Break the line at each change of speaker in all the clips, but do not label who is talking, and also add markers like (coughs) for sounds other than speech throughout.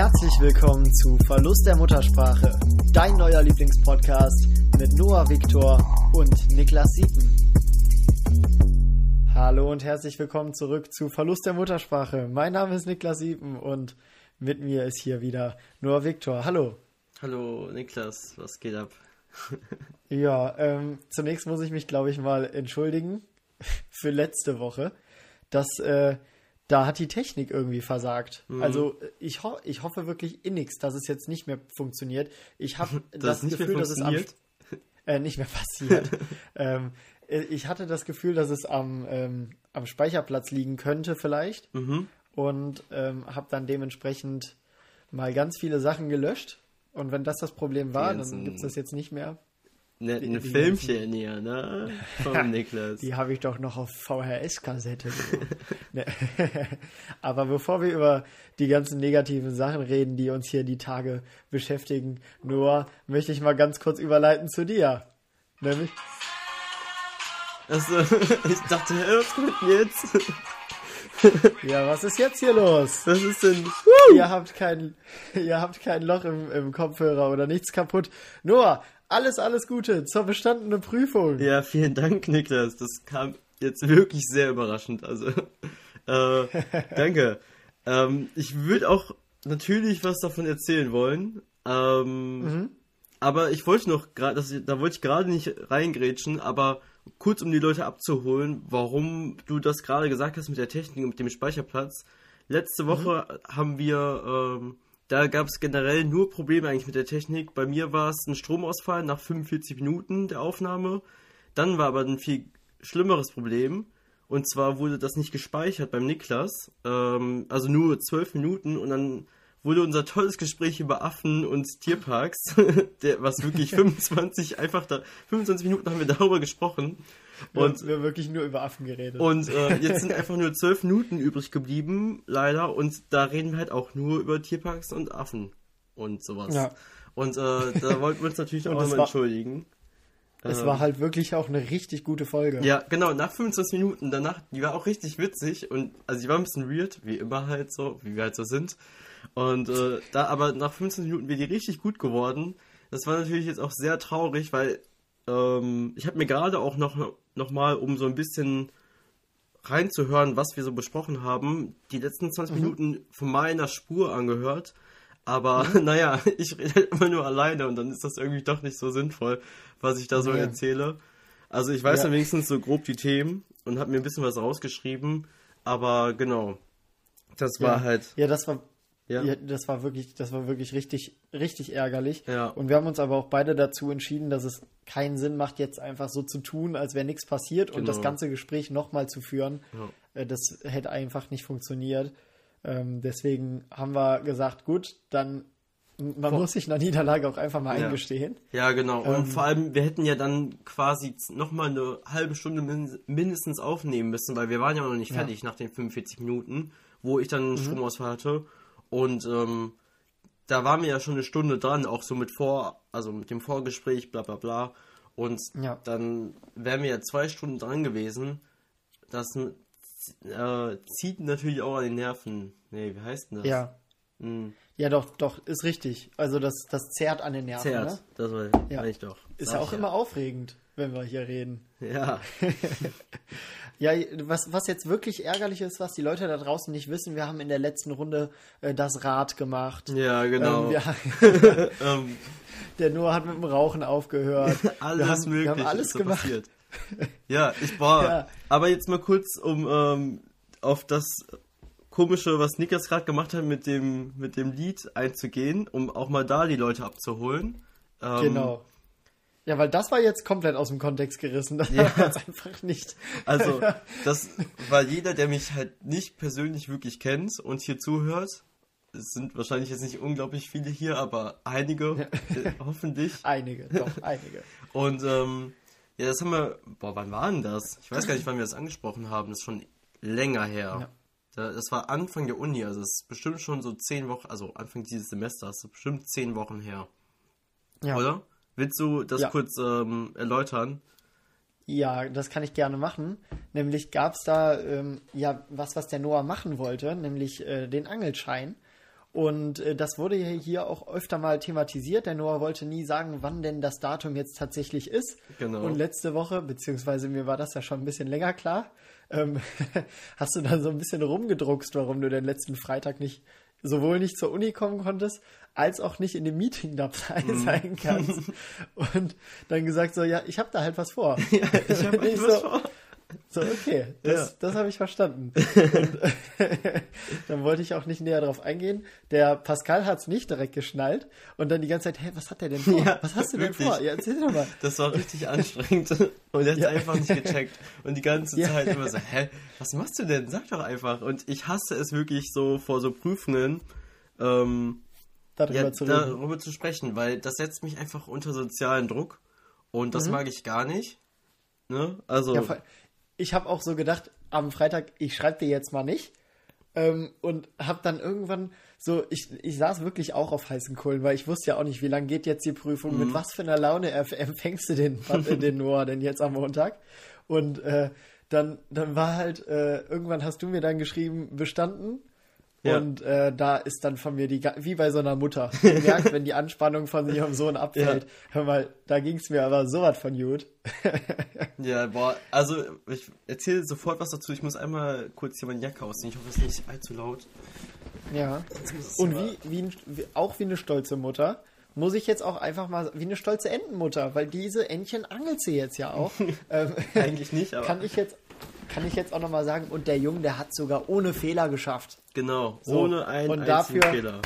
Herzlich willkommen zu Verlust der Muttersprache, dein neuer Lieblingspodcast mit Noah Viktor und Niklas Siepen. Hallo und herzlich willkommen zurück zu Verlust der Muttersprache. Mein Name ist Niklas Siepen und mit mir ist hier wieder Noah Viktor. Hallo.
Hallo Niklas, was geht ab? (laughs)
ja, ähm, zunächst muss ich mich, glaube ich, mal entschuldigen (laughs) für letzte Woche, dass äh, da hat die Technik irgendwie versagt. Mhm. Also ich, ho ich hoffe wirklich innigst, dass es jetzt nicht mehr funktioniert. Ich habe (laughs) das, das Gefühl, dass es am, (laughs) äh, nicht mehr passiert. (laughs) ähm, äh, ich hatte das Gefühl, dass es am, ähm, am Speicherplatz liegen könnte vielleicht mhm. und ähm, habe dann dementsprechend mal ganz viele Sachen gelöscht. Und wenn das das Problem war, dann gibt es das jetzt nicht mehr.
Ne, eine Filmchen hier, ne? (laughs) Vom Niklas.
Die habe ich doch noch auf VHS-Kassette. (laughs) Ne. (laughs) Aber bevor wir über die ganzen negativen Sachen reden, die uns hier die Tage beschäftigen, nur möchte ich mal ganz kurz überleiten zu dir. Nämlich.
Also, ich dachte, was kommt jetzt?
ja, was ist jetzt hier los?
Was ist denn?
Ihr habt kein, ihr habt kein Loch im, im Kopfhörer oder nichts kaputt. Noah, alles, alles Gute zur bestandenen Prüfung.
Ja, vielen Dank, Niklas. Das kam jetzt wirklich sehr überraschend. Also, äh, (laughs) danke. ähm, ich würde auch natürlich was davon erzählen wollen. Ähm, mhm. Aber ich wollte noch gerade, da wollte ich gerade nicht reingrätschen, aber kurz um die Leute abzuholen, warum du das gerade gesagt hast mit der Technik und mit dem Speicherplatz. Letzte Woche mhm. haben wir ähm, da gab es generell nur Probleme eigentlich mit der Technik. Bei mir war es ein Stromausfall nach 45 Minuten der Aufnahme. Dann war aber ein viel schlimmeres Problem. Und zwar wurde das nicht gespeichert beim Niklas. Ähm, also nur 12 Minuten und dann wurde unser tolles Gespräch über Affen und Tierparks, (laughs) der, was wirklich (laughs) 25, einfach da, 25 Minuten haben wir darüber gesprochen. (laughs)
Und wir haben wirklich nur über Affen geredet.
Und äh, (laughs) jetzt sind einfach nur zwölf Minuten übrig geblieben, leider. Und da reden wir halt auch nur über Tierparks und Affen und sowas. Ja. Und äh, da (laughs) wollten wir uns natürlich auch nochmal entschuldigen.
Es ähm, war halt wirklich auch eine richtig gute Folge.
Ja, genau, nach 25 Minuten danach, die war auch richtig witzig und also die war ein bisschen weird, wie immer halt so, wie wir halt so sind. Und äh, da aber nach 15 Minuten wäre die richtig gut geworden. Das war natürlich jetzt auch sehr traurig, weil ähm, ich habe mir gerade auch noch, noch mal, um so ein bisschen reinzuhören, was wir so besprochen haben, die letzten 20 mhm. Minuten von meiner Spur angehört. Aber mhm. (laughs) naja, ich rede halt immer nur alleine und dann ist das irgendwie doch nicht so sinnvoll, was ich da so ja. erzähle. Also ich weiß ja. wenigstens so grob die Themen und habe mir ein bisschen was rausgeschrieben. Aber genau, das
ja.
war halt.
Ja, das war ja. ja. das war wirklich, das war wirklich richtig, richtig ärgerlich. Ja. Und wir haben uns aber auch beide dazu entschieden, dass es keinen Sinn macht, jetzt einfach so zu tun, als wäre nichts passiert genau. und das genau. ganze Gespräch nochmal zu führen. Ja. Äh, das hätte einfach nicht funktioniert. Ähm, deswegen haben wir gesagt, gut, dann man Boah. muss sich einer Niederlage auch einfach mal ja. eingestehen.
Ja, genau. Und ähm, vor allem, wir hätten ja dann quasi nochmal eine halbe Stunde mindestens aufnehmen müssen, weil wir waren ja noch nicht fertig nach den 45 Minuten, wo ich dann einen mhm. Stromausfall hatte. Und ähm, da waren wir ja schon eine Stunde dran, auch so mit Vor, also mit dem Vorgespräch, bla bla bla. Und ja. dann wären wir ja zwei Stunden dran gewesen. Das äh, zieht natürlich auch an den Nerven. Nee, wie heißt denn das?
Ja. Hm. Ja, doch, doch, ist richtig. Also das, das zerrt an den Nerven. Zerrt, ne?
das war ja. ich doch.
Ist ja auch immer aufregend, wenn wir hier reden.
Ja. (laughs) (laughs)
Ja, was, was jetzt wirklich ärgerlich ist, was die Leute da draußen nicht wissen, wir haben in der letzten Runde äh, das Rad gemacht.
Ja, genau. Ähm,
wir, (laughs) der Noah hat mit dem Rauchen aufgehört. (laughs)
alles
wir haben,
mögliche
wir haben alles gemacht.
Passiert. (laughs) Ja, ich war. Ja. Aber jetzt mal kurz, um ähm, auf das komische, was Nikas gerade gemacht hat, mit dem, mit dem Lied einzugehen, um auch mal da die Leute abzuholen.
Ähm, genau. Ja, weil das war jetzt komplett aus dem Kontext gerissen. Das ja. (laughs) war jetzt einfach nicht.
Also, (laughs) das war jeder, der mich halt nicht persönlich wirklich kennt und hier zuhört. Es sind wahrscheinlich jetzt nicht unglaublich viele hier, aber einige, äh, (laughs) hoffentlich.
Einige, doch, einige.
Und ähm, ja, das haben wir. Boah, wann war denn das? Ich weiß gar nicht, wann wir das angesprochen haben. Das ist schon länger her. Ja. Das war Anfang der Uni, also es ist bestimmt schon so zehn Wochen, also Anfang dieses Semesters, bestimmt zehn Wochen her. Ja. Oder? Willst du das ja. kurz ähm, erläutern?
Ja, das kann ich gerne machen. Nämlich gab es da ähm, ja was, was der Noah machen wollte, nämlich äh, den Angelschein. Und äh, das wurde ja hier auch öfter mal thematisiert. Der Noah wollte nie sagen, wann denn das Datum jetzt tatsächlich ist.
Genau.
Und letzte Woche, beziehungsweise mir war das ja schon ein bisschen länger klar, ähm, (laughs) hast du dann so ein bisschen rumgedruckst, warum du den letzten Freitag nicht sowohl nicht zur Uni kommen konntest, als auch nicht in dem Meeting dabei
Mhm.
sein kannst. (laughs) Und dann gesagt so, ja, ich habe da halt was vor.
Ja, ich habe etwas (laughs)
so,
vor.
So, okay, (laughs) das,
Ja.
das habe ich verstanden. (laughs) Und, (laughs) dann wollte ich auch nicht näher drauf eingehen. Der Pascal hat es nicht direkt geschnallt und dann die ganze Zeit, hä, was hat der denn vor?
Ja,
was hast du
wirklich.
denn vor? Ja, erzähl doch mal.
Das war richtig anstrengend. Und er hat
Ja.
einfach nicht gecheckt. Und die ganze. Zeit immer so, hä, was machst du denn? Sag doch einfach. Und ich hasse es wirklich so vor so Prüfungen, ähm,
Darüber zu
darüber zu sprechen, weil das setzt mich einfach unter sozialen Druck. Und das mag ich gar nicht. Ne? Also,
Mhm. Ja. Ich habe auch so gedacht, am Freitag, ich schreibe dir jetzt mal nicht. Ähm, und habe dann irgendwann so, ich, ich saß wirklich auch auf heißen Kohlen, weil ich wusste ja auch nicht, wie lange geht jetzt die Prüfung,
Mhm.
mit was für einer Laune empfängst du den, den Noah denn jetzt am Montag? Und äh, dann, dann war halt, äh, irgendwann hast du mir dann geschrieben, bestanden.
Ja.
Und äh, da ist dann von mir die, wie bei so einer Mutter, (laughs) die merkt, wenn die Anspannung von ihrem Sohn abfällt. Hör mal, da ging es mir aber sowas von gut. (laughs)
ja, boah, also ich erzähle sofort was dazu. Ich muss einmal kurz hier meine Jacke ausziehen. Ich hoffe, es ist nicht allzu laut.
Ja. Und wie, wie, wie, auch wie eine stolze Mutter, muss ich jetzt auch einfach mal, wie eine stolze Entenmutter, weil diese Entchen angelt sie jetzt ja auch. (laughs) ähm,
Eigentlich nicht, aber
kann ich jetzt, kann ich jetzt auch nochmal sagen, und der Junge, der hat sogar ohne Fehler geschafft.
genau,
So,
ohne einen
und dafür-
Fehler.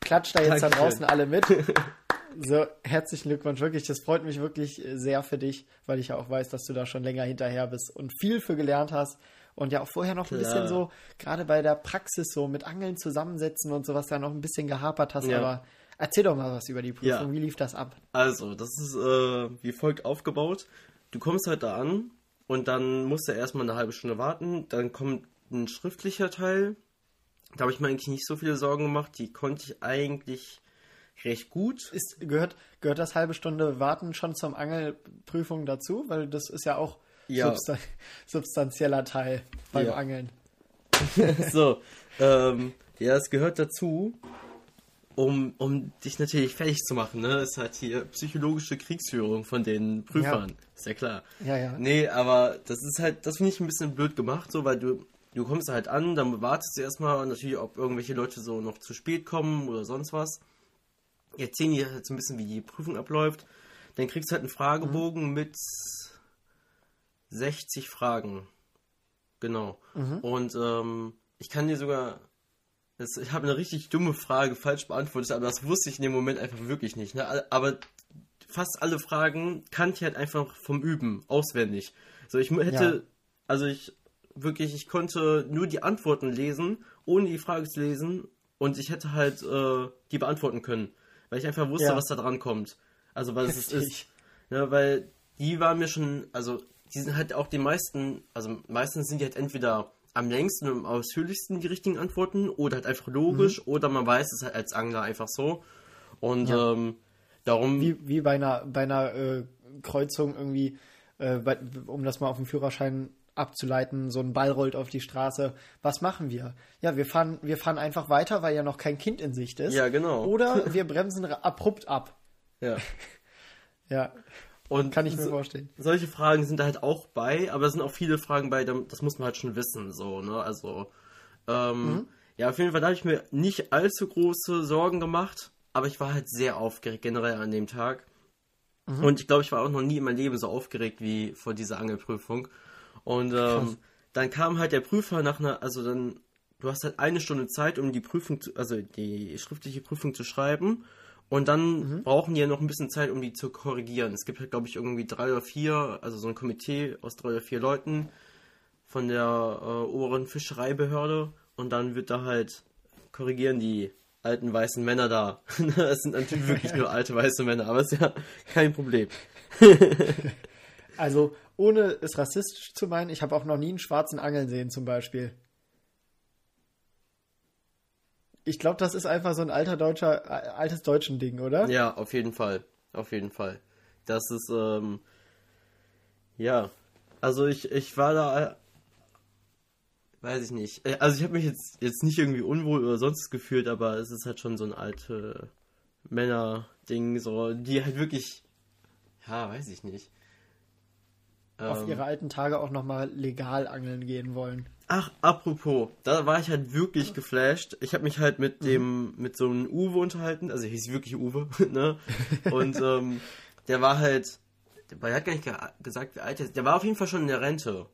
Klatscht da jetzt da
Dankeschön.
draußen alle mit. (laughs) So, herzlichen Glückwunsch, wirklich. Das freut mich wirklich äh, sehr für dich, weil ich ja auch weiß, dass du da schon länger hinterher bist und viel für gelernt hast. Und ja auch vorher noch ein
Klar.
bisschen so, gerade bei der Praxis so mit Angeln zusammensetzen und sowas, da noch ein bisschen gehapert hast.
Ja.
Aber erzähl doch mal was über die Prüfung.
Ja.
Wie lief das ab?
Also, das ist äh, wie folgt aufgebaut. Du kommst halt da an und dann musst du erstmal eine halbe Stunde warten. Dann kommt ein schriftlicher Teil. Da habe ich mir eigentlich nicht so viele Sorgen gemacht. Die konnte ich eigentlich recht gut.
Ist, gehört, gehört das halbe Stunde Warten schon zum Angelprüfung dazu? Weil das ist ja auch
Ja.
substan substanzieller Teil beim
Ja.
Angeln. (laughs)
so, ähm, ja, es gehört dazu, um, um dich natürlich fertig zu machen. Ne? Es hat hier psychologische Kriegsführung von den Prüfern. Ist ja klar.
Ja, ja.
Nee, aber das ist halt, das finde ich ein bisschen blöd gemacht, so, weil du, du kommst halt an, dann wartest du erstmal natürlich, ob irgendwelche Leute so noch zu spät kommen oder sonst was. Erzählen dir halt so ein bisschen, wie die Prüfung abläuft. Dann kriegst du halt einen Fragebogen mit 60 Fragen. Genau. Und ähm, ich kann dir sogar. Das, ich habe eine richtig dumme Frage falsch beantwortet, aber das wusste ich in dem Moment einfach wirklich nicht. Ne? Aber fast alle Fragen kannte ich halt einfach vom Üben, auswendig. So, ich hätte,
Ja.
also ich wirklich, ich konnte nur die Antworten lesen, ohne die Frage zu lesen und ich hätte halt äh, die beantworten können, weil ich einfach wusste,
Ja.
was da dran kommt. Also was es ist. Ja, weil die waren mir schon, also die sind halt auch die meisten, also meistens sind die halt entweder am längsten und am ausführlichsten die richtigen Antworten oder halt einfach logisch oder man weiß es halt als Angler einfach so. Und
Mhm. Ja.
ähm, darum,
Wie, wie bei einer, bei einer äh, Kreuzung irgendwie, äh, bei, um das mal auf dem Führerschein abzuleiten, so ein Ball rollt auf die Straße. Was machen wir? Ja, wir fahren, wir fahren einfach weiter, weil ja noch kein Kind in Sicht ist.
Ja, genau.
Oder (laughs) wir bremsen abrupt ab.
ja. (laughs)
Ja,
Und
kann ich mir
so,
vorstellen.
solche Fragen sind da halt auch bei, aber es sind auch viele Fragen bei, da- das muss man halt schon wissen, so, ne? Also, ähm,
Mhm.
ja, auf jeden Fall, da habe ich mir nicht allzu große Sorgen gemacht, aber ich war halt sehr aufgeregt generell an dem Tag.
Mhm.
Und ich glaube, ich war auch noch nie in meinem Leben so aufgeregt wie vor dieser Angelprüfung. Und ähm, dann kam halt der Prüfer nach einer, also dann, du hast halt eine Stunde Zeit, um die Prüfung, zu, also die schriftliche Prüfung zu schreiben. Und dann brauchen die ja noch ein bisschen Zeit, um die zu korrigieren. Es gibt halt, glaube ich, irgendwie drei oder vier, also so ein Komitee aus drei oder vier Leuten von der äh, oberen Fischereibehörde. Und dann wird da halt korrigieren die alten weißen Männer da. (laughs) Es sind natürlich (laughs) wirklich nur alte weiße Männer, aber ist ja kein Problem. (laughs)
Also, ohne es rassistisch zu meinen, ich habe auch noch nie einen schwarzen Angeln sehen, zum Beispiel. Ich glaube, das ist einfach so ein alter deutscher, äh, altes deutschen Ding, oder?
Ja, auf jeden Fall. Auf jeden Fall. Das ist, ähm, ja. Also ich, ich war da, weiß ich nicht. Äh, Also ich habe mich jetzt, jetzt nicht irgendwie unwohl oder sonst gefühlt, aber es ist halt schon so ein alte Männer-Ding, so, die halt wirklich, ja, weiß ich nicht.
Auf
Ähm,
ihre alten Tage auch nochmal legal angeln gehen wollen.
Ach, apropos, da war ich halt wirklich geflasht. Ich habe mich halt mit dem, mit so einem Uwe unterhalten, also hieß wirklich Uwe, (laughs) ne? Und ähm, der war halt, der hat gar nicht ge gesagt, wie alt er ist. Der war auf jeden Fall schon in der Rente.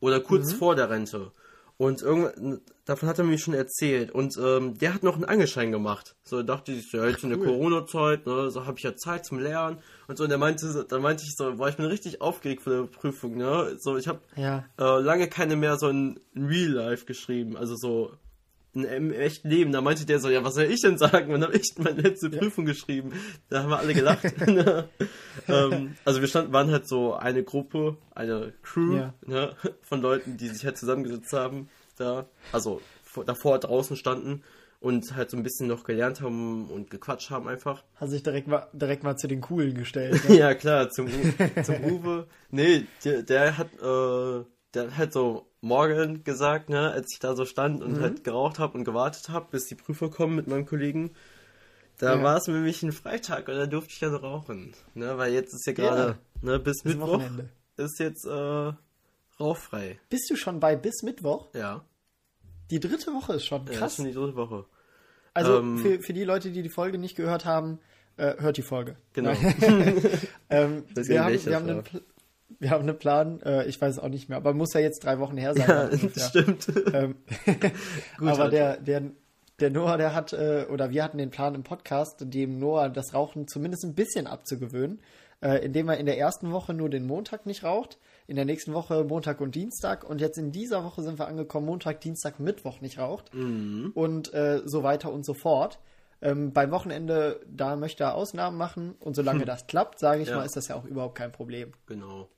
Oder kurz vor der Rente. Und irgendwann, davon hat er mir schon erzählt. Und ähm, der hat noch einen Angelschein gemacht. So dachte ich, ja, jetzt in der
Cool.
Corona-Zeit, ne, so habe ich ja Zeit zum Lernen. Und so, und der meinte, dann meinte ich so, boah, ich bin richtig aufgeregt vor der Prüfung, ne? So, ich habe
Ja.
äh, lange keine mehr so in Real Life geschrieben, also so in, im echten Leben. Da meinte der so, ja, was soll ich denn sagen? Wann habe ich meine letzte Prüfung geschrieben? Da haben wir alle gelacht. (laughs) ne? ähm, also wir standen, waren halt so eine Gruppe, eine Crew
Ja.
ne? von Leuten, die sich halt zusammengesetzt haben, da, also vor- davor draußen standen und halt so ein bisschen noch gelernt haben und gequatscht haben einfach.
Hat sich direkt mal, direkt mal zu den Coolen gestellt. (laughs) Ne?
Ja, klar, zum, zum Uwe. Nee, der, der hat, äh, der hat halt so morgen gesagt, ne, als ich da so stand und halt geraucht habe und gewartet habe, bis die Prüfer kommen mit meinem Kollegen. Da
Ja.
war es nämlich ein Freitag und da durfte ich dann rauchen. Ne, weil jetzt ist ja gerade, ne, bis
Bis
Mittwoch
Wochenende.
ist jetzt äh, rauchfrei.
Bist du schon bei bis Mittwoch?
Ja,
Die dritte Woche ist schon
ja das ist
krass.
schon die dritte Woche.
Also
ähm,
für, für die Leute, die die Folge nicht gehört haben, äh, hört die Folge.
Genau. (laughs)
Ähm, wir, haben, wir, haben einen wir haben einen Plan, äh, ich weiß es auch nicht mehr, aber muss ja jetzt drei Wochen her sein.
Ja, (laughs)
ungefähr.
das stimmt.
Ähm, (laughs)
Gut,
aber
halt.
der, der, der Noah, der hat, äh, oder wir hatten den Plan im Podcast, dem Noah das Rauchen zumindest ein bisschen abzugewöhnen, äh, indem er in der ersten Woche nur den Montag nicht raucht, in der nächsten Woche Montag und Dienstag und jetzt in dieser Woche sind wir angekommen, Montag, Dienstag, Mittwoch nicht raucht
Mhm.
und äh, so weiter und so fort. Ähm, beim Wochenende, da möchte er Ausnahmen machen und solange (laughs) das klappt, sage ich
Ja.
mal, ist das ja auch überhaupt kein Problem.
Genau.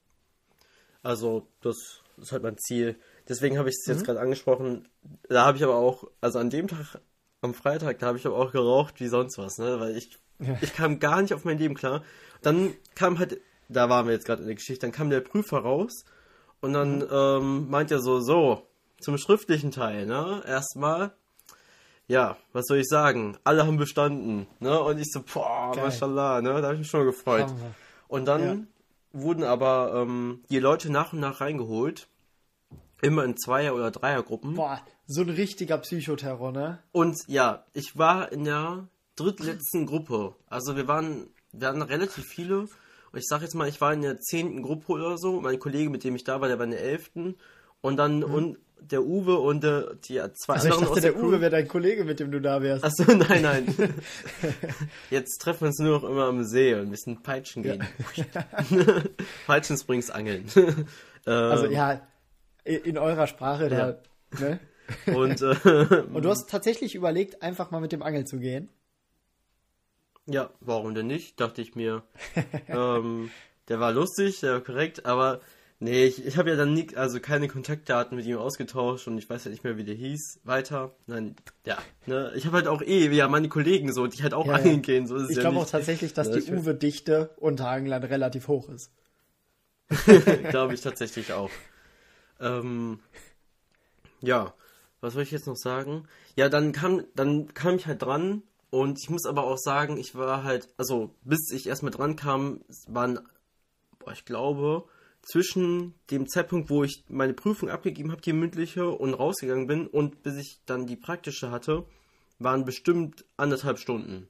Also, das ist halt mein Ziel. Deswegen habe ich es
Mhm.
jetzt gerade angesprochen. Da habe ich aber auch, also an dem Tag, am Freitag, da habe ich aber auch geraucht wie sonst was, ne? Weil ich,
Ja.
ich kam gar nicht auf mein Leben klar. Dann kam halt, da waren wir jetzt gerade in der Geschichte, dann kam der Prüfer raus und dann
Mhm.
ähm, meint er so, so, zum schriftlichen Teil, ne? Erstmal, ja, was soll ich sagen? Alle haben bestanden, ne? Und ich so, boah,
Geil.
mashallah, ne? Da habe ich mich schon gefreut. Und dann wurden aber ähm, die Leute nach und nach reingeholt. Immer in Zweier- oder Dreiergruppen.
Boah, so ein richtiger Psychoterror, ne?
Und ja, ich war in der drittletzten Gruppe. Also wir waren, wir hatten relativ viele. Und ich sag jetzt mal, ich war in der zehnten Gruppe oder so. Mein Kollege, mit dem ich da war, der war in der elften. Und dann und der Uwe und der, die zwei
Also ich
anderen
dachte,
aus
der
Crew.
Uwe wäre dein Kollege, mit dem du da wärst.
Achso, (laughs) nein, nein. (laughs) Jetzt treffen wir uns nur noch immer am See und ein bisschen peitschen gehen. (laughs) Peitschen springs angeln.
Also
Ähm,
ja, in eurer Sprache, der, ne?
Und äh,
Und du hast tatsächlich überlegt, einfach mal mit dem Angel zu gehen.
ja, warum denn nicht? Dachte ich mir. ähm, der war lustig, der war korrekt, aber nee, ich, ich habe ja dann nie, also keine Kontaktdaten mit ihm ausgetauscht und ich weiß ja nicht mehr, wie der hieß. Weiter. Nein, ja. Ne? Ich habe halt auch eh, wie ja meine Kollegen so, die halt auch
Ja, ja.
angeln gehen. So ist
Ich
ja
glaube auch tatsächlich, dass
Ja,
die Uwe-Dichte unter Anglern relativ hoch ist. (laughs)
Glaube ich tatsächlich auch. Ähm, ja, was soll ich jetzt noch sagen? Ja, dann kam, dann kam ich halt dran und ich muss aber auch sagen, ich war halt, also bis ich erstmal dran kam, waren, boah, ich glaube, zwischen dem Zeitpunkt, wo ich meine Prüfung abgegeben habe, die mündliche, und rausgegangen bin und bis ich dann die praktische hatte, waren bestimmt anderthalb Stunden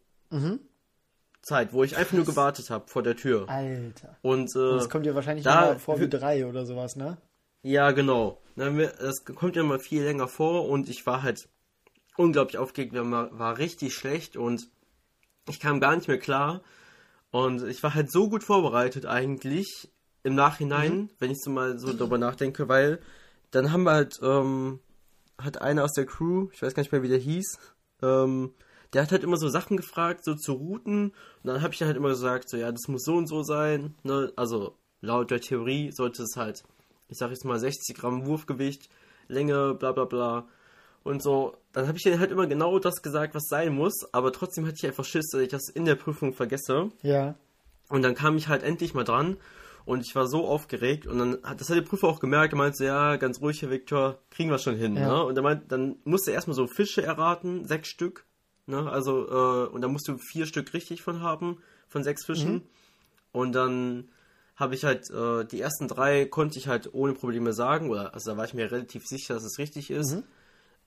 Zeit, wo ich einfach nur gewartet habe vor der Tür.
Alter.
Und äh,
Das kommt dir wahrscheinlich
da-
immer vor wie drei oder sowas, ne?
Ja, genau. Das kommt ja mal viel länger vor und ich war halt unglaublich aufgeregt, war richtig schlecht und ich kam gar nicht mehr klar. Und ich war halt so gut vorbereitet eigentlich im Nachhinein, wenn ich so mal so darüber nachdenke, weil dann haben wir halt, ähm, hat einer aus der Crew, ich weiß gar nicht mehr, wie der hieß, ähm, der hat halt immer so Sachen gefragt, so zu Routen. Und dann habe ich halt immer gesagt, so ja, das muss so und so sein. Ne? Also laut der Theorie sollte es halt, ich sag jetzt mal 60 Gramm Wurfgewicht, Länge, bla bla bla. Und so, dann habe ich halt immer genau das gesagt, was sein muss, aber trotzdem hatte ich einfach Schiss, dass ich das in der Prüfung vergesse.
Ja.
Und dann kam ich halt endlich mal dran Und ich war so aufgeregt und dann hat das hat der Prüfer auch gemerkt, er meinte, ja, ganz ruhig, Herr Viktor, kriegen wir schon hin.
Ja.
Ne? Und er meint, dann musste er erstmal so Fische erraten, sechs Stück. Ne? Also, äh, und da musst du vier Stück richtig von haben, von sechs Fischen. Und dann habe ich halt, äh, die ersten drei konnte ich halt ohne Probleme sagen, oder also da war ich mir relativ sicher, dass es richtig ist.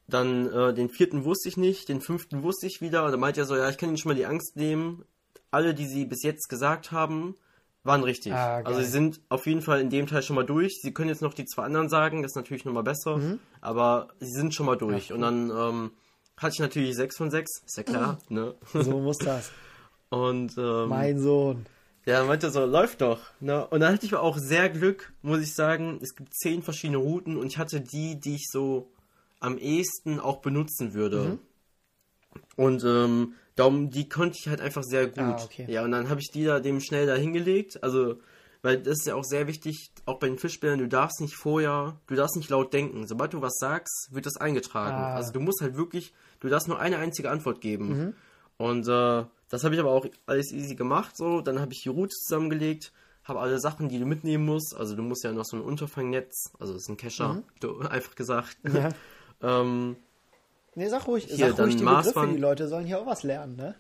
Dann äh, den vierten wusste ich nicht, den fünften wusste ich wieder. Und dann meinte er so, ja, ich kann Ihnen schon mal die Angst nehmen. Alle, die Sie bis jetzt gesagt haben, waren richtig.
Ah,
also sie sind auf jeden Fall in dem Teil schon mal durch. Sie können jetzt noch die zwei anderen sagen, das ist natürlich nochmal besser.
Mhm.
Aber sie sind schon mal durch. Und dann ähm, hatte ich natürlich sechs von sechs, ist ja klar. Ne?
So muss das. (laughs)
Und ähm,
Mein Sohn.
ja, meinte so, läuft doch. Ne? Und dann hatte ich auch sehr Glück, muss ich sagen. Es gibt zehn verschiedene Routen und ich hatte die, die ich so am ehesten auch benutzen würde.
Mhm.
Und ähm, darum, die konnte ich halt einfach sehr gut.
Ah, okay.
Ja, und dann habe ich die da dem schnell da hingelegt. Also, weil das ist ja auch sehr wichtig, auch bei den Fischbildern, du darfst nicht vorher, du darfst nicht laut denken. Sobald du was sagst, wird das eingetragen.
Ah.
Also du musst halt wirklich, du darfst nur eine einzige Antwort geben.
Mhm.
Und äh, das habe ich aber auch alles easy gemacht. So, dann habe ich die Route zusammengelegt, habe alle Sachen, die du mitnehmen musst. Also du musst ja noch so ein Unterfangnetz, also das ist ein Kescher, du, (laughs) einfach gesagt.
Mhm. Ja. (laughs)
ähm,
Nee, sag ruhig,
Hier,
sag ruhig
dann
die Begriffe,
Maßband.
die Leute sollen hier auch was lernen, ne?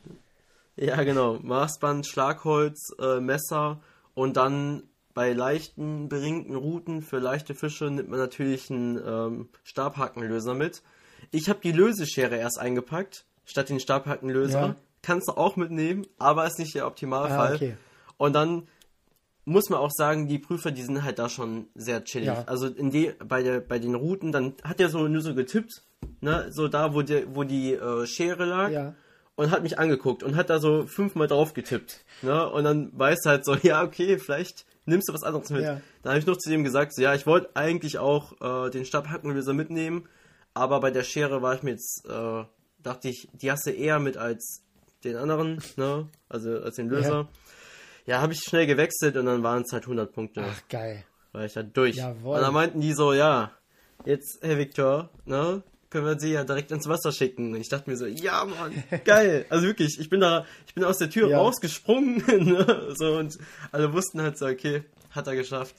ja, genau. Maßband, Schlagholz, äh, Messer und dann bei leichten, beringten Routen für leichte Fische nimmt man natürlich einen ähm, Stabhackenlöser mit. Ich habe die Löseschere erst eingepackt, statt den Stabhackenlöser.
Ja.
Kannst du auch mitnehmen, aber ist nicht der Optimalfall.
Ah, okay.
Und dann muss man auch sagen, die Prüfer, die sind halt da schon sehr chillig.
Ja.
Also in die, bei, der, bei den Routen, dann hat er so nur so getippt, ne, so da, wo, der, wo die äh, Schere lag
Ja.
und hat mich angeguckt und hat da so fünfmal drauf getippt. Ne? Und dann weiß halt so, (laughs) ja, okay, vielleicht nimmst du was anderes mit.
Ja.
Dann habe ich noch zu dem gesagt, so, ja, ich wollte eigentlich auch äh, den Stabhackenlöser mitnehmen, aber bei der Schere war ich mir jetzt, äh, dachte ich, die hast du eher mit als den anderen, ne? Also als den Löser. Ja, habe ich schnell gewechselt und dann waren es halt 100 Punkte.
Ach, geil.
War ich halt durch.
Jawohl.
Und dann meinten die so, ja, jetzt, Herr Viktor, ne, können wir sie ja direkt ins Wasser schicken. Und ich dachte mir so, ja, Mann, (laughs) geil. Also wirklich, ich bin da, ich bin aus der Tür
Ja.
rausgesprungen, (laughs) ne, so, und alle wussten halt so, okay, hat er geschafft.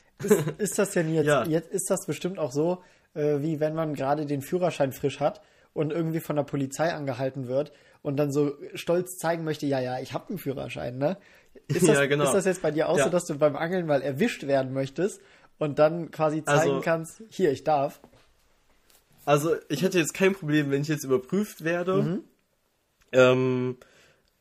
Ist das denn jetzt, (laughs)
Ja.
jetzt ist das bestimmt auch so, äh, wie wenn man gerade den Führerschein frisch hat und irgendwie von der Polizei angehalten wird und dann so stolz zeigen möchte, ja, ja, ich habe einen Führerschein, ne? Ist das,
Ja, genau.
ist das jetzt bei dir auch
Ja.
so, dass du beim Angeln mal erwischt werden möchtest und dann quasi zeigen
Also-
kannst, hier, ich darf?
Also, ich hätte jetzt kein Problem, wenn ich jetzt überprüft werde.
Mhm.
Ähm,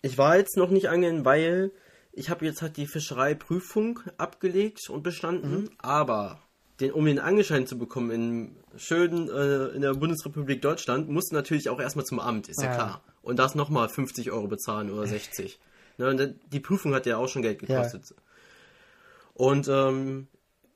ich war jetzt noch nicht angeln, weil ich habe jetzt halt die Fischereiprüfung abgelegt und bestanden,
Mhm.
aber den, um den Angelschein zu bekommen in schönen äh, in der Bundesrepublik Deutschland, musst du natürlich auch erstmal zum Amt, ist ja
Ah.
klar. Und das nochmal 50 Euro bezahlen oder 60. ne, und die Prüfung hat ja auch schon Geld gekostet. Und ähm,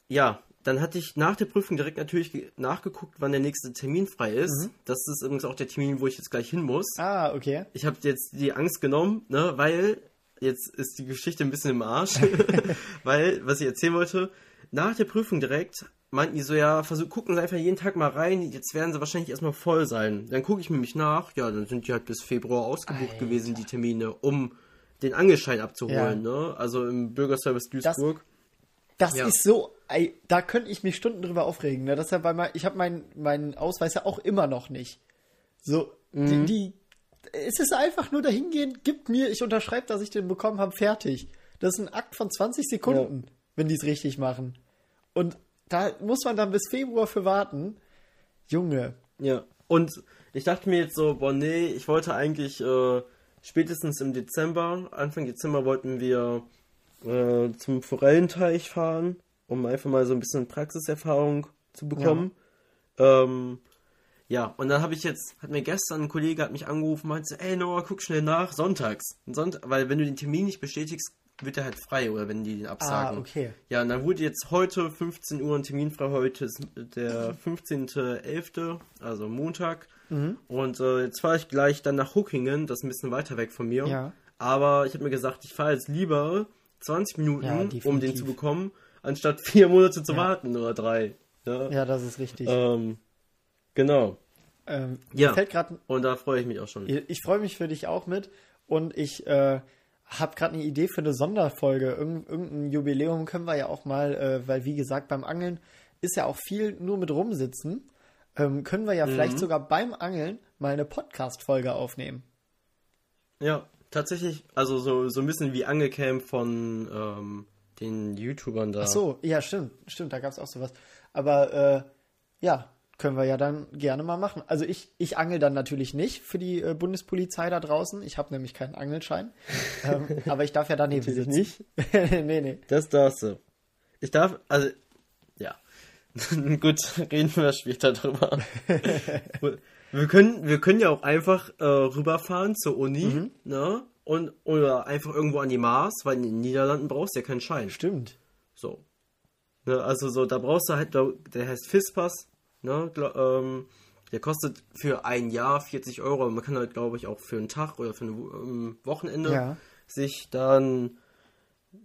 ja, dann hatte ich nach der Prüfung direkt natürlich ge- nachgeguckt, wann der nächste Termin frei ist. Das ist übrigens auch der Termin, wo ich jetzt gleich hin muss.
Ah, okay.
Ich habe jetzt die Angst genommen, ne, weil jetzt ist die Geschichte ein bisschen im Arsch, (laughs) (laughs) weil was ich erzählen wollte, nach der Prüfung direkt meinten die so, ja, versuch, gucken Sie einfach jeden Tag mal rein, jetzt werden sie wahrscheinlich erstmal voll sein. Dann gucke ich nämlich nach, ja, dann sind die halt bis Februar ausgebucht
Alter.
gewesen, die Termine, um den Angelschein abzuholen,
Ja.
ne? Also im Bürgerservice Duisburg.
Das
Ja.
ist so, ey, da könnte ich mich Stunden drüber aufregen. Ne? Das ist ja bei mein, ich habe meinen meinen Ausweis ja auch immer noch nicht. So,
Mhm.
die, die, es ist einfach nur dahingehen, gibt mir, ich unterschreibe, dass ich den bekommen habe, fertig. Das ist ein Akt von 20 Sekunden, wenn die es richtig machen. Und da muss man dann bis Februar für warten. Junge,
Ja. Und ich dachte mir jetzt so, boah, nee, ich wollte eigentlich äh, spätestens im Dezember, Anfang Dezember wollten wir äh, zum Forellenteich fahren, um einfach mal so ein bisschen Praxiserfahrung zu bekommen. Ja, ähm, ja und dann habe ich jetzt, hat mir gestern ein Kollege hat mich angerufen, meinte, ey Noah, guck schnell nach, sonntags. Sonntag, weil wenn du den Termin nicht bestätigst, wird er halt frei oder wenn die den absagen.
Ah, okay.
Ja, und dann wurde jetzt heute 15 Uhr ein Termin frei. Heute ist der 15.11., also Montag.
Mhm.
Und äh, jetzt fahre ich gleich dann nach Huckingen, das ist ein bisschen weiter weg von mir.
Ja.
Aber ich habe mir gesagt, ich fahre jetzt lieber 20 Minuten,
Ja,
um den zu bekommen, anstatt (laughs) vier Monate zu
Ja.
warten oder drei. Ja,
ja, das ist richtig.
ähm, genau.
ähm,
ja.
Gerade
Und da freue ich mich auch schon.
Ich, ich freue mich für dich auch mit und ich äh, habe gerade eine Idee für eine Sonderfolge. Irgend, irgendein Jubiläum können wir ja auch mal, äh, weil wie gesagt, beim Angeln ist ja auch viel nur mit rumsitzen. Ähm, können wir ja mhm. vielleicht sogar beim Angeln mal eine Podcast-Folge aufnehmen.
Ja, tatsächlich, also so, so ein bisschen wie Angelcamp von ähm, den YouTubern da.
Ach so, ja, stimmt, stimmt, da gab es auch sowas. Aber äh, ja, können wir ja dann gerne mal machen. Also ich, ich angel dann natürlich nicht für die äh, Bundespolizei da draußen. Ich habe nämlich keinen Angelschein. ähm, (laughs) aber ich darf ja daneben
sitzen. nicht. (laughs) nee, nee. Das darfst du. Ich darf, also. (laughs) Gut, reden wir später drüber. (laughs) wir, können, wir können ja auch einfach äh, rüberfahren zur Uni, mhm. ne? Und, oder einfach irgendwo an die Mars, weil in den Niederlanden brauchst du ja keinen Schein.
Stimmt.
So. Ne, also so, da brauchst du halt, der heißt FISPass, Ne? Ähm, der kostet für ein Jahr 40 Euro. Man kann halt, glaube ich, auch für einen Tag oder für ein ähm, Wochenende ja. sich dann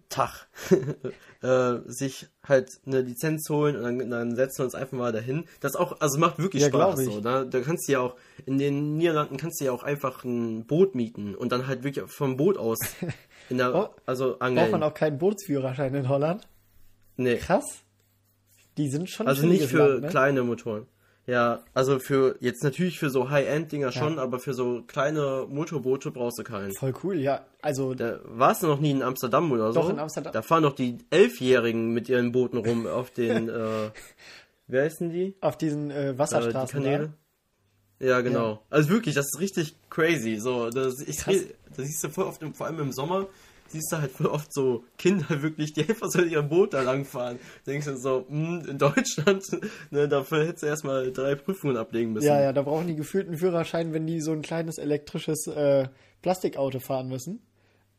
Tag (laughs) äh, sich halt eine Lizenz holen und dann, dann, setzen wir uns einfach mal dahin. Das auch, also macht wirklich ja, Spaß. So, da, da kannst du ja auch, in den Niederlanden kannst du ja auch einfach ein Boot mieten und dann halt wirklich vom Boot aus (laughs) in der, oh, also
angeln. Braucht man auch keinen Bootsführerschein in Holland?
Nee.
Krass. Die sind schon
Also nicht für Land, ne? kleine Motoren. Ja, also für jetzt natürlich für so High-End-Dinger schon, ja. aber für so kleine Motorboote brauchst du keinen.
Voll cool, ja. Also.
Da warst du noch nie in Amsterdam oder so?
Doch, in Amsterdam.
Da fahren doch die Elfjährigen mit ihren Booten rum auf den, (laughs) äh, wer heißen die?
Auf diesen äh, Wasserstraßen. Äh, die Kanäle.
Ja, genau. Ja. Also wirklich, das ist richtig crazy. So, das, ich, das siehst du voll oft, vor allem im Sommer, siehst du halt voll oft so Kinder wirklich, die einfach so in ihrem Boot da langfahren. Denkst du so, mh, hm, in Deutschland, (laughs) ne, dafür hättest du erstmal drei Prüfungen ablegen müssen.
Ja, ja, da brauchen die gefühlten Führerschein, wenn die so ein kleines elektrisches äh, Plastikauto fahren müssen.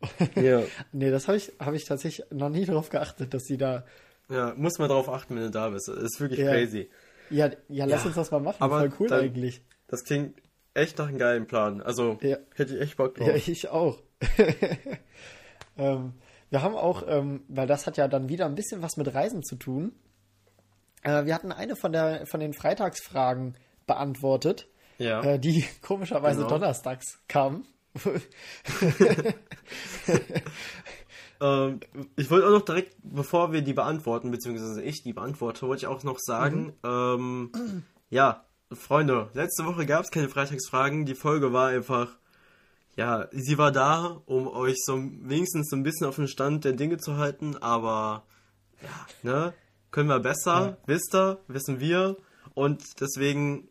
(laughs) Ja. nee, das habe ich, hab ich tatsächlich noch nie darauf geachtet, dass sie da.
Ja, muss man darauf achten, wenn du da bist. Das ist wirklich ja. crazy.
Ja, ja, lass ja, uns das mal machen. Aber Voll cool dann, eigentlich.
Das klingt echt nach einem geilen Plan. Also ja. hätte ich echt Bock drauf.
Ja, ich auch. (laughs) Ähm, wir haben auch, ähm, weil das hat ja dann wieder ein bisschen was mit Reisen zu tun. Äh, wir hatten eine von, der, von den Freitagsfragen beantwortet, ja. äh, die (laughs) komischerweise genau. donnerstags kam. (laughs)
ähm, ich wollte auch noch direkt, bevor wir die beantworten, beziehungsweise ich die beantworte, wollte ich auch noch sagen, mhm. ähm, ja, Freunde, letzte Woche gab es keine Freitagsfragen, die Folge war einfach ja, sie war da, um euch so wenigstens so ein bisschen auf den Stand der Dinge zu halten, aber ja, ne, können wir besser, ja. wisst ihr, wissen wir und deswegen,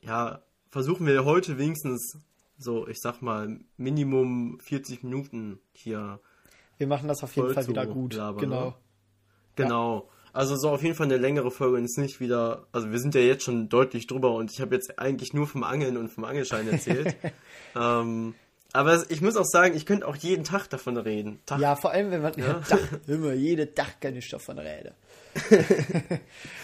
ja, versuchen wir heute wenigstens so, ich sag mal, Minimum 40 Minuten hier.
Wir machen das auf jeden Fall wieder gut, labern, genau. Ne?
Genau. Ja. Also so auf jeden Fall eine längere Folge und ist nicht wieder, also wir sind ja jetzt schon deutlich drüber und ich habe jetzt eigentlich nur vom Angeln und vom Angelschein erzählt. (laughs) ähm, aber ich muss auch sagen, ich könnte auch jeden Tag davon reden. Tag.
Ja, vor allem, wenn man. Ja? Tag, immer, jeden Tag kann ich davon reden.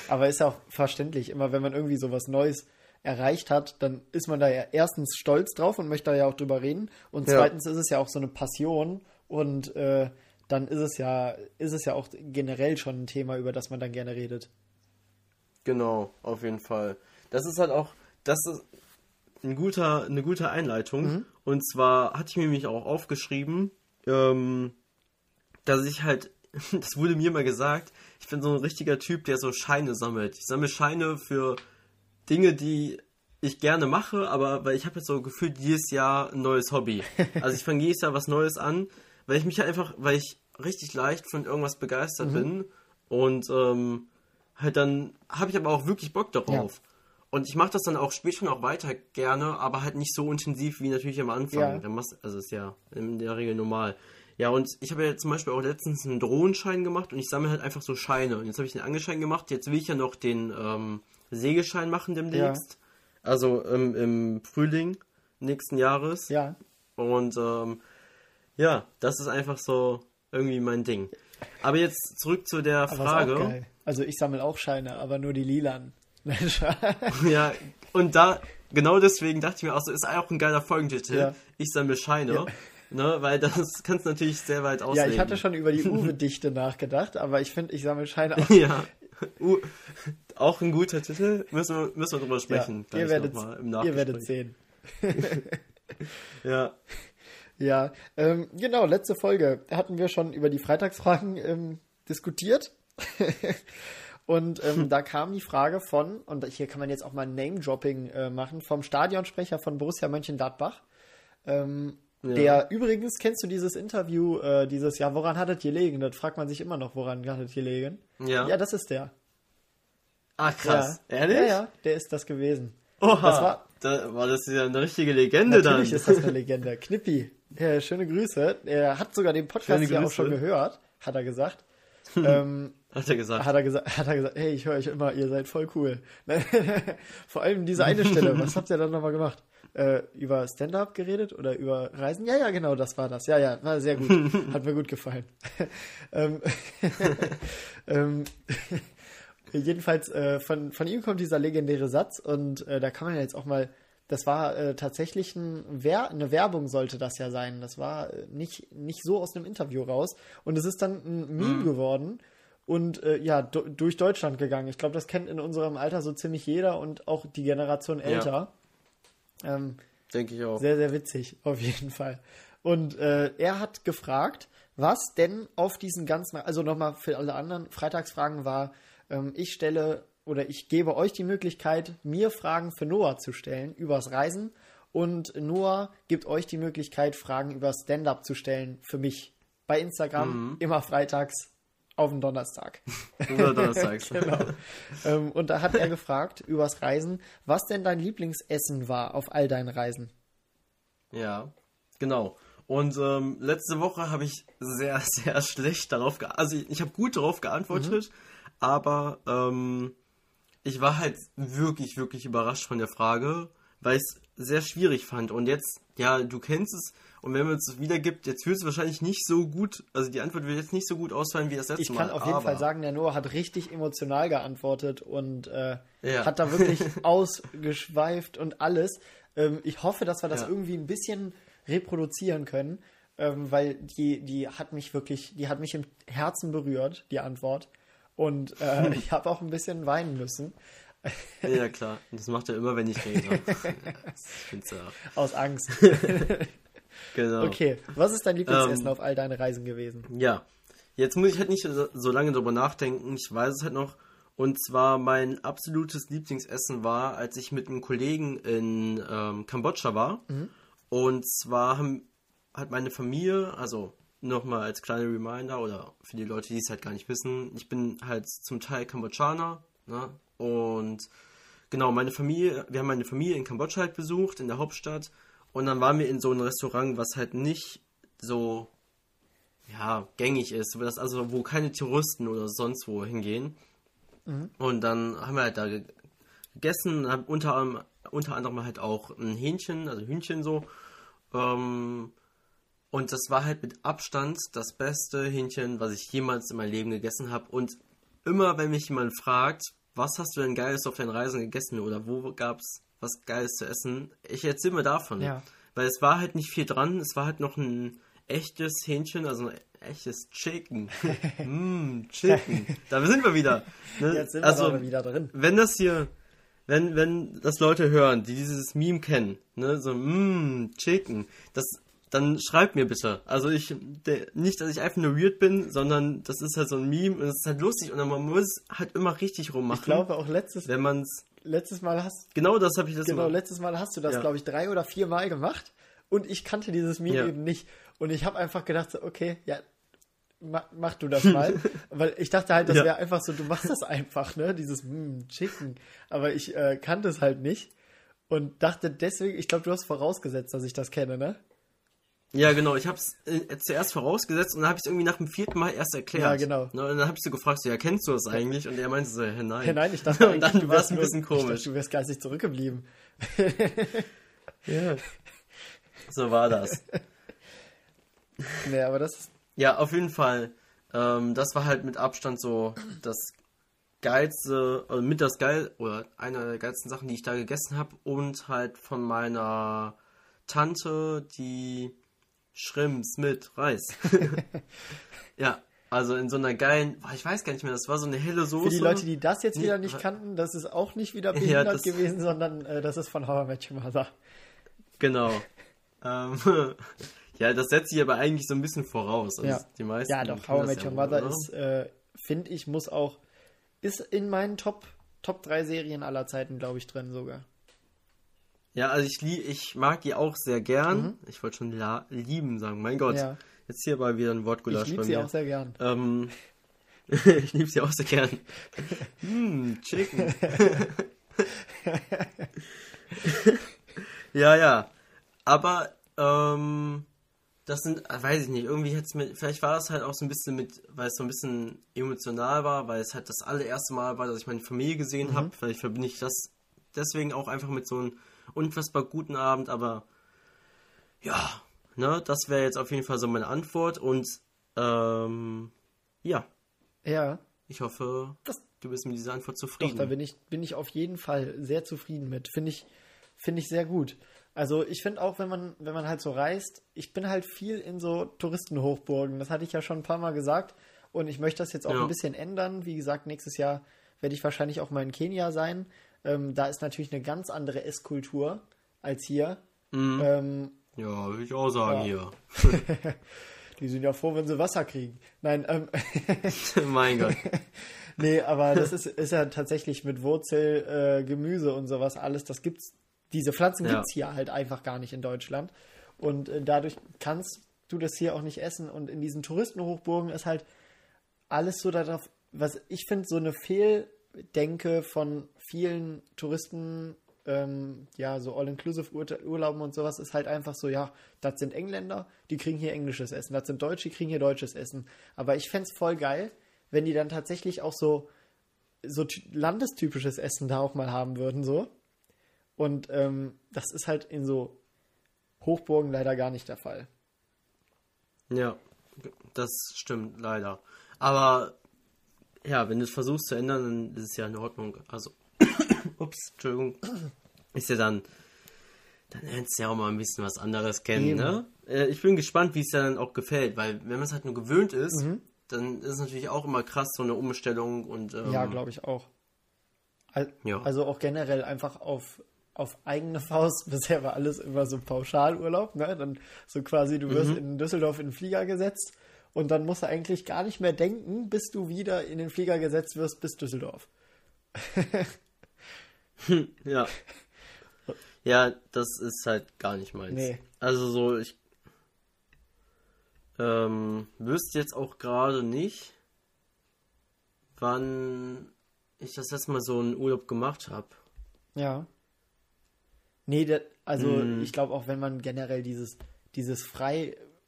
Aber ist auch verständlich, immer wenn man irgendwie so was Neues erreicht hat, dann ist man da ja erstens stolz drauf und möchte da ja auch drüber reden. Und zweitens ja. ist es ja auch so eine Passion und äh, dann ist es ja, ist es ja auch generell schon ein Thema, über das man dann gerne redet.
Genau, auf jeden Fall. Das ist halt auch, das ist, ein guter, eine gute Einleitung. Mhm. Und zwar hatte ich mir nämlich auch aufgeschrieben, ähm, dass ich halt, (laughs) das wurde mir mal gesagt, ich bin so ein richtiger Typ, der so Scheine sammelt. Ich sammle Scheine für Dinge, die ich gerne mache, aber weil ich habe jetzt so gefühlt jedes Jahr ein neues Hobby. (laughs) Also ich fange jedes Jahr was Neues an, weil ich mich halt einfach, weil ich richtig leicht von irgendwas begeistert mhm. bin und ähm, halt dann habe ich aber auch wirklich Bock darauf. Ja. Und ich mache das dann auch später schon auch weiter gerne, aber halt nicht so intensiv wie natürlich am Anfang. Ja. Also ist ja in der Regel normal. Ja, und ich habe ja zum Beispiel auch letztens einen Drohenschein gemacht und ich sammle halt einfach so Scheine. Und jetzt habe ich den Angelschein gemacht, jetzt will ich ja noch den ähm, Sägeschein machen demnächst. Ja. Also ähm, im Frühling nächsten Jahres.
Ja.
Und ähm, ja, das ist einfach so irgendwie mein Ding. Aber jetzt zurück zu der Frage.
Also ich sammle auch Scheine, aber nur die lilan. (laughs)
ja, und da, genau deswegen dachte ich mir auch so, ist auch ein geiler Folgentitel. Ja. Ich sammle Scheine. Ja. Ne, weil das (laughs) kannst du natürlich sehr weit auslegen.
Ja, ich hatte schon über die (laughs) Uwe-Dichte nachgedacht, aber ich finde, ich sammle Scheine
auch. ja, uh, auch ein guter Titel. Müssen wir, müssen wir drüber sprechen.
Ja, ihr werdet, ihr werdet sehen.
ja.
Ja, ähm, genau, letzte Folge hatten wir schon über die Freitagsfragen ähm, diskutiert. Und ähm, (laughs) da kam die Frage von, und hier kann man jetzt auch mal Name-Dropping äh, machen, vom Stadionsprecher von Borussia Mönchengladbach. Ähm, ja. Der übrigens, kennst du dieses Interview, äh, dieses, ja, woran hat es gelegen? Das fragt man sich immer noch, woran hat es gelegen? Ja. Ja, das ist der.
Ach krass.
Ja. Ehrlich? Ja, ja, der ist das gewesen.
Oha. Das war, da war das ja eine richtige Legende
Natürlich dann. Natürlich ist das eine (laughs) Legende. Knippi. Ja, schöne Grüße. Er hat sogar den Podcast ja auch schon gehört, hat er gesagt. (laughs)
ähm, hat er gesagt.
Hat er gesagt, hat er gesagt, hey, ich höre euch immer, ihr seid voll cool. (laughs) Vor allem diese eine Stelle, was habt ihr dann nochmal gemacht? Äh, über Stand-up geredet oder über Reisen? Ja, ja, genau, das war das. Ja, ja, war sehr gut. (laughs) Hat mir gut gefallen. (laughs) ähm, ähm, jedenfalls, äh, von, von ihm kommt dieser legendäre Satz und äh, da kann man jetzt auch mal das war äh, tatsächlich ein Wer eine Werbung, sollte das ja sein. Das war äh, nicht, nicht so aus einem Interview raus. Und es ist dann ein Meme mhm. geworden und äh, ja, durch Deutschland gegangen. Ich glaube, das kennt in unserem Alter so ziemlich jeder und auch die Generation älter.
Ja. Ähm, Denke ich auch.
Sehr, sehr witzig, (laughs) auf jeden Fall. Und äh, er hat gefragt, was denn auf diesen ganzen, also nochmal für alle anderen Freitagsfragen war, ähm, ich stelle oder ich gebe euch die Möglichkeit, mir Fragen für Noah zu stellen übers Reisen und Noah gibt euch die Möglichkeit, Fragen über Stand-up zu stellen für mich. Bei Instagram mhm. immer freitags auf den Donnerstag. (laughs)
Donnerstags. (laughs) genau.
Ähm, und da hat er gefragt übers Reisen, was denn dein Lieblingsessen war auf all deinen Reisen.
Ja, genau. Und ähm, letzte Woche habe ich sehr, (laughs) sehr schlecht darauf geantwortet. Also ich, ich habe gut darauf geantwortet, mhm. aber ähm, ich war halt wirklich, wirklich überrascht von der Frage, weil ich es sehr schwierig fand. Und jetzt, ja, du kennst es, und wenn man es wiedergibt, jetzt wird es wahrscheinlich nicht so gut, also die Antwort wird jetzt nicht so gut ausfallen wie das letzte
Mal. Ich kann
Mal,
auf jeden Fall sagen, der Noah hat richtig emotional geantwortet und äh, ja. hat da wirklich (laughs) ausgeschweift und alles. Ähm, ich hoffe, dass wir das ja. irgendwie ein bisschen reproduzieren können, ähm, weil die, die hat mich wirklich, die hat mich im Herzen berührt, die Antwort. Und äh, (laughs) ich habe auch ein bisschen weinen müssen.
Ja, klar. Das macht er immer, wenn ich rede. (laughs)
ja. Aus Angst.
Genau.
Okay, was ist dein Lieblingsessen ähm, auf all deine Reisen gewesen?
Ja, jetzt muss ich halt nicht so lange drüber nachdenken. Ich weiß es halt noch. Und zwar mein absolutes Lieblingsessen war, als ich mit einem Kollegen in ähm, Kambodscha war. Mhm. Und zwar haben, hat meine Familie, also nochmal als kleiner Reminder oder für die Leute, die es halt gar nicht wissen, ich bin halt zum Teil Kambodschaner ne? und genau, meine Familie, wir haben meine Familie in Kambodscha halt besucht, in der Hauptstadt und dann waren wir in so einem Restaurant, was halt nicht so ja, gängig ist, das also wo keine Touristen oder sonst wo hingehen. Mhm. Und dann haben wir halt da gegessen, unter, unter anderem halt auch ein Hähnchen, also Hühnchen so. Ähm, und das war halt mit Abstand das beste Hähnchen, was ich jemals in meinem Leben gegessen habe. Und immer, wenn mich jemand fragt, was hast du denn Geiles auf deinen Reisen gegessen oder wo gab es was Geiles zu essen, ich erzähle mir davon. Ja. Weil es war halt nicht viel dran, es war halt noch ein echtes Hähnchen, also ein echtes Chicken. (laughs) mm, Chicken. Da sind wir wieder.
Ne? Jetzt sind also, wir wieder drin.
Wenn das hier, wenn, wenn das Leute hören, die dieses Meme kennen, ne, so, mmm, Chicken, das dann schreibt mir bitte. Also ich, der, nicht, dass ich einfach nur weird bin, sondern das ist halt so ein Meme und es ist halt lustig und man muss halt immer richtig rummachen.
Ich glaube auch letztes,
wenn man's
letztes Mal hast.
Genau, das habe ich das
Genau, mal. letztes Mal hast du das, ja. glaube ich, drei oder vier Mal gemacht und ich kannte dieses Meme ja. eben nicht und ich habe einfach gedacht, okay, ja, mach, mach du das mal, (laughs) weil ich dachte halt, das ja. wäre einfach so, du machst das einfach, ne, dieses mm, Chicken, aber ich äh, kannte es halt nicht und dachte deswegen, ich glaube, du hast vorausgesetzt, dass ich das kenne, ne?
Ja, genau. Ich habe es äh, zuerst vorausgesetzt und dann habe ich es irgendwie nach dem vierten Mal erst erklärt. Ja,
genau.
Ne, und dann habe ich so gefragt, so, ja, kennst du das eigentlich? Und er meinte so, ja, nein.
Ja, nein, ich dachte (laughs)
Und dann war es ein bisschen komisch. Ich dachte,
du wärst geistig zurückgeblieben. (laughs)
ja. So war das. (laughs)
nee, aber das
Ja, auf jeden Fall. Ähm, das war halt mit Abstand so das geilste, also mit das geil, oder einer der geilsten Sachen, die ich da gegessen habe. Und halt von meiner Tante, die Shrimps mit Reis. (laughs) ja, also in so einer geilen, ich weiß gar nicht mehr, das war so eine helle Soße. Für
die Leute, die das jetzt wieder nicht kannten, das ist auch nicht wieder (laughs) behindert ja, gewesen, sondern äh, das ist von How I Met Your Mother.
Genau. (laughs) ähm, Ja, das setzt sich aber eigentlich so ein bisschen voraus. Also
Ja.
die meisten
Ja, doch, How I
das
Met Your Mother
oder?
ist, äh, finde ich, muss auch, ist in meinen Top, Top 3 Serien aller Zeiten, glaube ich, drin sogar.
Ja, also ich, ich mag die auch sehr gern. Ich wollte schon lieben sagen. Mein Gott,
Mhm. Ja.
jetzt hier mal wieder ein Wortgulasch
Ich liebe
bei
sie
mir.
auch sehr gern.
Ähm, (laughs) ich liebe sie auch sehr gern. Hm, Chicken. (laughs) ja, ja. Aber, ähm, das sind, äh, weiß ich nicht, irgendwie hätte mir, vielleicht war es halt auch so ein bisschen mit, weil es so ein bisschen emotional war, weil es halt das allererste Mal war, dass ich meine Familie gesehen
Mhm.
habe. Vielleicht verbinde ich das deswegen auch einfach mit so einem unfassbar guten Abend, aber ja, ne, das wäre jetzt auf jeden Fall so meine Antwort und ähm, ja,
Ja,
ich hoffe,
Das-
du bist mit dieser Antwort
doch,
zufrieden.
da bin ich, bin ich auf jeden Fall sehr zufrieden mit. Finde ich, finde ich sehr gut. Also ich finde auch, wenn man, wenn man halt so reist, ich bin halt viel in so Touristenhochburgen. Das hatte ich ja schon ein paar Mal gesagt. Und ich möchte das jetzt auch
Ja.
ein bisschen ändern. Wie gesagt, nächstes Jahr werde ich wahrscheinlich auch mal in Kenia sein. Ähm, da ist natürlich eine ganz andere Esskultur als hier.
Mhm.
Ähm,
ja, würde ich auch sagen
Ja.
hier. (laughs)
die sind ja froh, wenn sie Wasser kriegen. Nein, ähm, (laughs)
mein Gott. (laughs)
nee, aber das ist, ist ja tatsächlich mit Wurzel, äh, Gemüse und sowas alles. Das gibt's, diese Pflanzen
Ja.
gibt's hier halt einfach gar nicht in Deutschland. Und äh, dadurch kannst du das hier auch nicht essen. Und in diesen Touristenhochburgen ist halt alles so darauf, was ich finde, so eine Fehldenke von vielen Touristen, ähm, ja, so All-Inclusive-Urlauben und sowas, ist halt einfach so, ja, das sind Engländer, die kriegen hier englisches Essen, das sind Deutsche, die kriegen hier deutsches Essen. Aber ich fände es voll geil, wenn die dann tatsächlich auch so, so ty- landestypisches Essen da auch mal haben würden, so. Und ähm, das ist halt in so Hochburgen leider gar nicht der Fall.
Ja, das stimmt leider. Aber ja, wenn du es versuchst zu ändern, dann ist es ja in Ordnung. Also, (coughs) ups, Entschuldigung. Ist ja dann, dann lernst du ja auch mal ein bisschen was anderes kennen,
Eben.
ne? Äh, Ich bin gespannt, wie es dir dann auch gefällt, weil wenn man es halt nur gewöhnt ist,
Mhm.
dann ist es natürlich auch immer krass, so eine Umstellung und ähm,
Ja, glaube ich auch. Al-
Ja.
Also auch generell einfach auf, auf eigene Faust. (laughs) Bisher war alles immer so Pauschalurlaub, ne? Dann so quasi, du wirst in Düsseldorf in den Flieger gesetzt und dann musst du eigentlich gar nicht mehr denken, bis du wieder in den Flieger gesetzt wirst bis Düsseldorf.
Ja. Ja, das ist halt gar nicht meins.
Nee.
Also so, ich ähm, wüsste jetzt auch gerade nicht, wann ich das letzte Mal so einen Urlaub gemacht habe.
Ja. Nee, das, also
Mm.
ich glaube auch, wenn man generell dieses, dieses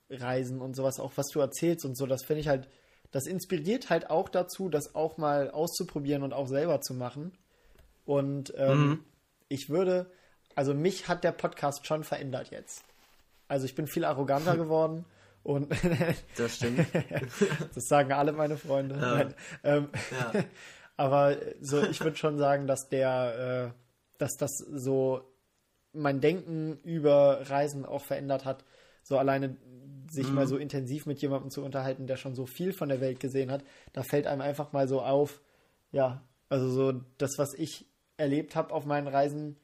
Freireisen und sowas, auch was du erzählst und so, das finde ich halt, das inspiriert halt auch dazu, das auch mal auszuprobieren und auch selber zu machen. Und ähm,
Mhm.
ich würde, also mich hat der Podcast schon verändert jetzt. Also ich bin viel arroganter (laughs) geworden und (laughs)
Das stimmt. (laughs)
das sagen alle meine Freunde. Nein, ähm,
ja.
aber so, ich würde schon sagen, dass der, äh, dass das so mein Denken über Reisen auch verändert hat. So alleine sich mal so intensiv mit jemandem zu unterhalten, der schon so viel von der Welt gesehen hat, da fällt einem einfach mal so auf, ja, also so das, was ich erlebt habe auf meinen Reisen,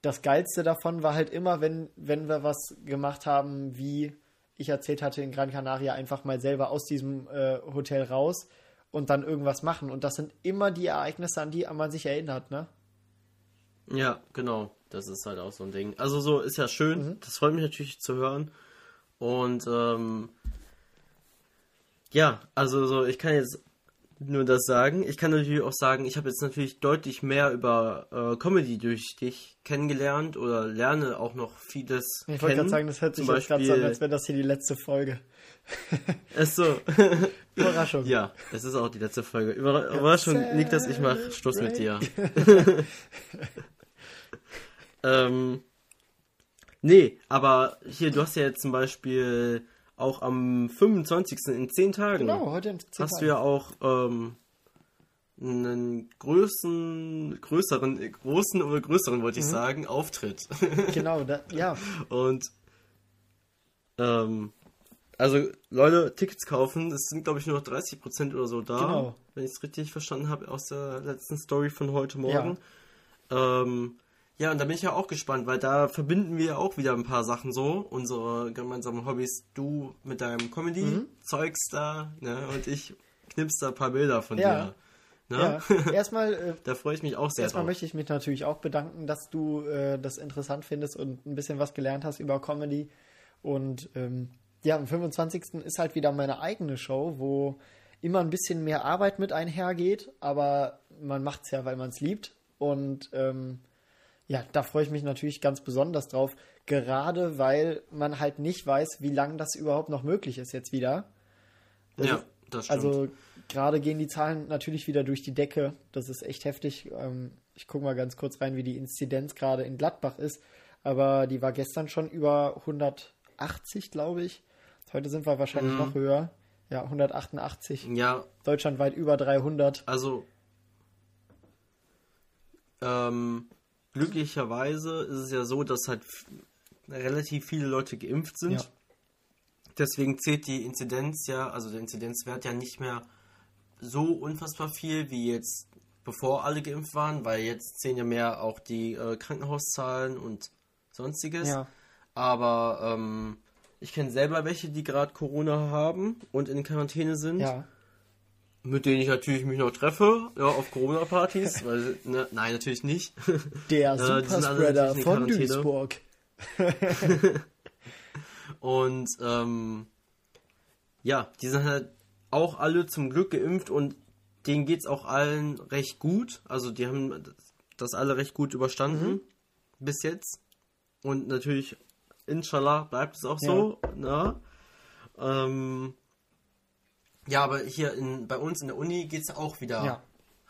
das Geilste davon war halt immer, wenn, wenn wir was gemacht haben, wie ich erzählt hatte in Gran Canaria, einfach mal selber aus diesem äh, Hotel raus und dann irgendwas machen. Und das sind immer die Ereignisse, an die man sich erinnert, ne?
ja, genau. Das ist halt auch so ein Ding. Also so ist ja schön.
Mhm.
Das freut mich natürlich zu hören. Und ähm, ja, also so, ich kann jetzt nur das sagen. Ich kann natürlich auch sagen, ich habe jetzt natürlich deutlich mehr über äh, Comedy durch dich kennengelernt oder lerne auch noch vieles
Ich wollte gerade sagen, das hört sich
Zum
jetzt gerade so an, als wäre das hier die letzte Folge. (laughs)
Ach so. (laughs)
Überraschung.
ja, es ist auch die letzte Folge. Überra Überraschung, Niklas, ich mach Schluss mit dir. (laughs) ähm, nee, aber hier, du hast ja jetzt zum Beispiel auch am 25. in 10 Tagen
Genau, heute in 10
hast du
Tagen.
ja auch ähm, einen größeren, größeren, großen oder größeren, wollte ich sagen, Auftritt. (laughs)
Genau, da, ja.
Und ähm, also Leute, Tickets kaufen, es sind glaube ich nur noch 30% oder so da,
Genau.
wenn ich es richtig verstanden habe aus der letzten Story von heute Morgen. Ja, ähm, Ja, und da bin ich ja auch gespannt, weil da verbinden wir auch wieder ein paar Sachen so. Unsere gemeinsamen Hobbys. Du mit deinem Comedy-Zeugs da, ne? Und ich knips da ein paar Bilder von
Ja.
dir. Ne?
Ja, (laughs) erstmal, äh,
Da freue ich mich auch sehr
erstmal
drauf.
möchte ich mich natürlich auch bedanken, dass du äh, das interessant findest und ein bisschen was gelernt hast über Comedy. Und ähm, ja, am 25. ist halt wieder meine eigene Show, wo immer ein bisschen mehr Arbeit mit einhergeht, aber man macht es ja, weil man es liebt. Und ähm, ja, da freue ich mich natürlich ganz besonders drauf, gerade weil man halt nicht weiß, wie lange das überhaupt noch möglich ist jetzt wieder.
Ja, das stimmt.
Also gerade gehen die Zahlen natürlich wieder durch die Decke. Das ist echt heftig. Ähm, ich gucke mal ganz kurz rein, wie die Inzidenz gerade in Gladbach ist. Aber die war gestern schon über 180, glaube ich. Heute sind wir wahrscheinlich noch höher. Ja, 188.
ja,
Deutschlandweit über 300.
also ähm, glücklicherweise ist es ja so, dass halt relativ viele Leute geimpft sind.
Ja.
Deswegen zählt die Inzidenz ja, also der Inzidenzwert ja nicht mehr so unfassbar viel wie jetzt bevor alle geimpft waren, weil jetzt zählen ja mehr auch die äh, Krankenhauszahlen und sonstiges.
Ja.
Aber ähm, ich kenne selber welche, die gerade Corona haben und in Quarantäne sind,
Ja.
Mit denen ich natürlich mich noch treffe, ja, auf Corona-Partys, weil, ne, nein, natürlich nicht.
Der (laughs) Superspreader von. Duisburg. (laughs)
Und ähm, ja, die sind halt auch alle zum Glück geimpft und denen geht's auch allen recht gut. Also die haben das alle recht gut überstanden bis jetzt. Und natürlich, inshallah, bleibt es auch so. Ne? Ähm, ja, aber hier in, bei uns in der Uni geht's auch wieder
Ja.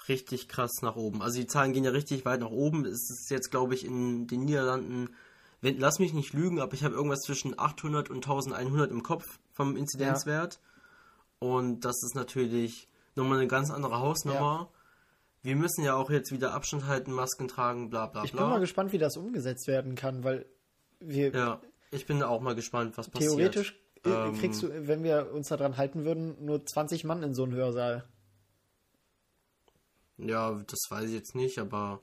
richtig krass nach oben. Also die Zahlen gehen ja richtig weit nach oben. Es ist jetzt, glaube ich, in den Niederlanden, wenn, lass mich nicht lügen, aber ich habe irgendwas zwischen 800 und 1100 im Kopf vom Inzidenzwert. Und das ist natürlich nochmal eine ganz andere Hausnummer. Wir müssen ja auch jetzt wieder Abstand halten, Masken tragen, bla bla
Ich bin mal
bla.
gespannt, wie das umgesetzt werden kann, weil wir
Ja, ich bin auch mal gespannt, was passiert.
theoretisch
Ähm,
kriegst du, wenn wir uns daran halten würden, nur 20 Mann in so einen Hörsaal.
Ja, das weiß ich jetzt nicht, aber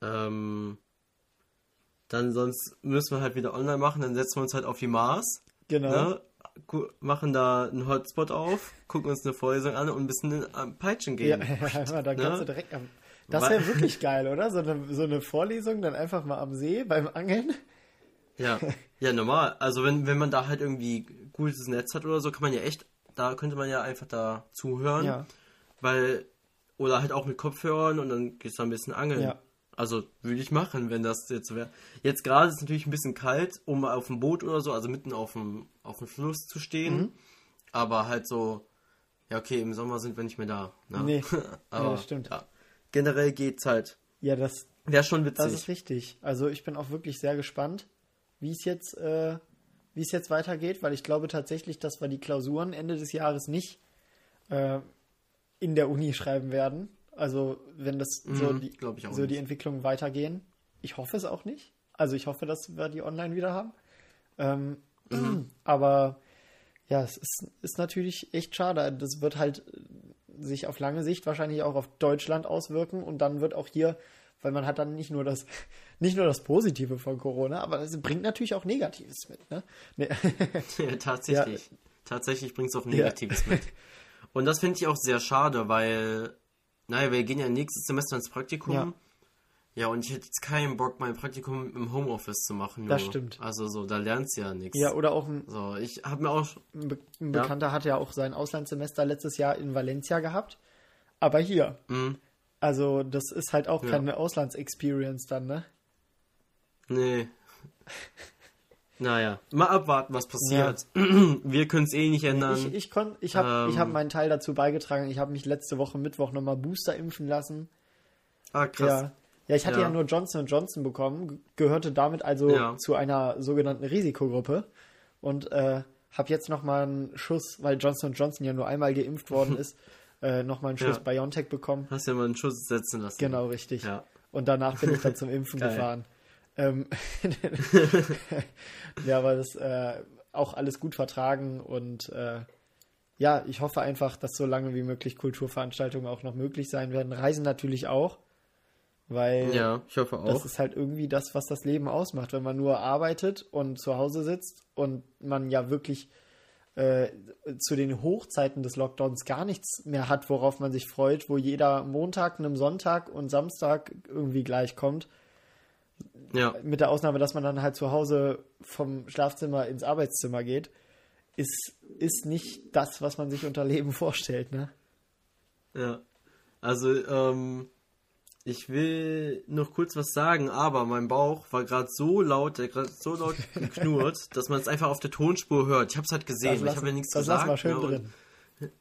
ähm, dann sonst müssen wir halt wieder online machen, dann setzen wir uns halt auf die Mars,
Genau.
ne? Machen da einen Hotspot auf, gucken uns eine Vorlesung an und ein bisschen am Peitschen
Ja,
gehen.
ja, (laughs) dann kannst
Ne?
du direkt am. Das wäre wirklich geil, oder? So eine, so eine Vorlesung, dann einfach mal am See beim Angeln.
Ja, (laughs) ja, normal. Also wenn, wenn man da halt irgendwie gutes Netz hat oder so, kann man ja echt, da könnte man ja einfach da zuhören.
Ja.
Weil, oder halt auch mit Kopfhörern und dann gehst du ein bisschen angeln.
Ja.
Also würde ich machen, wenn das jetzt wäre. Jetzt gerade ist es natürlich ein bisschen kalt, um auf dem Boot oder so, also mitten auf dem, auf dem Fluss zu stehen.
Mhm.
Aber halt so, ja okay, im Sommer sind wir nicht mehr da. Ne?
Nee. (laughs)
Aber,
Ja, stimmt.
Ja. Generell geht's halt.
Ja, das,
Wäre schon witzig.
das ist richtig. Also ich bin auch wirklich sehr gespannt, wie es jetzt, äh, wie es jetzt weitergeht, weil ich glaube tatsächlich, dass wir die Klausuren Ende des Jahres nicht äh, in der Uni schreiben werden. Also wenn das so,
Mhm,
die,
ich auch
so die. Entwicklungen weitergehen. Ich hoffe es auch nicht. Also ich hoffe, dass wir die online wieder haben. Ähm,
Mhm. (clears throat)
Aber ja, es ist, ist natürlich echt schade. Das wird halt äh, sich auf lange Sicht wahrscheinlich auch auf Deutschland auswirken und dann wird auch hier, weil man hat dann nicht nur das, nicht nur das Positive von Corona, aber es bringt natürlich auch Negatives mit. Ne? Nee. (laughs)
Ja, tatsächlich. Tatsächlich bringt es auch Negatives mit. Und das finde ich auch sehr schade, weil, naja, wir gehen ja nächstes Semester ins Praktikum.
Ja.
Ja, und ich hätte jetzt keinen Bock, mein Praktikum im Homeoffice zu machen.
Das
nur.
stimmt.
Also so, da lernst du ja nichts.
ja, oder auch ein,
So, ich habe mir auch,
ein, Be ein Bekannter hat ja auch sein Auslandssemester letztes Jahr in Valencia gehabt, aber hier.
mh,
Also das ist halt auch
Ja.
keine Auslandsexperience dann, ne?
Nee. naja, mal abwarten, was passiert. Wir können es eh nicht ändern.
Ich, ich, ich habe ich hab
Ähm.
meinen Teil dazu beigetragen. Ich habe mich letzte Woche Mittwoch nochmal Booster impfen lassen.
ah, krass.
Ja. Ja, ich hatte ja,
Ja.
nur Johnson Johnson bekommen, ge- gehörte damit also
Ja.
zu einer sogenannten Risikogruppe und äh, habe jetzt nochmal einen Schuss, weil Johnson Johnson ja nur einmal geimpft worden (laughs) ist, äh, nochmal einen Schuss
Ja.
BioNTech bekommen.
Hast ja mal einen Schuss setzen lassen.
Genau, richtig.
Ja.
Und danach bin ich dann zum Impfen (laughs) gefahren. Ähm, (laughs) ja, aber das äh, auch alles gut vertragen und äh, ja, ich hoffe einfach, dass so lange wie möglich Kulturveranstaltungen auch noch möglich sein werden. Reisen natürlich auch. Weil
Ja, ich hoffe auch.
das ist halt irgendwie das, was das Leben ausmacht, wenn man nur arbeitet und zu Hause sitzt und man ja wirklich äh, zu den Hochzeiten des Lockdowns gar nichts mehr hat, worauf man sich freut, wo jeder Montag, einem Sonntag und Samstag irgendwie gleich kommt.
Ja.
Mit der Ausnahme, dass man dann halt zu Hause vom Schlafzimmer ins Arbeitszimmer geht, ist, ist nicht das, was man sich unter Leben (laughs) vorstellt, ne?
Ja. Also, ähm, ich will noch kurz was sagen, aber mein Bauch war gerade so laut, der gerade so laut (laughs) geknurrt, dass man es einfach auf der Tonspur hört. Ich habe es halt gesehen,
Das
ich habe ja nichts
das
gesagt.
lass mal schön
ne, und-
drin.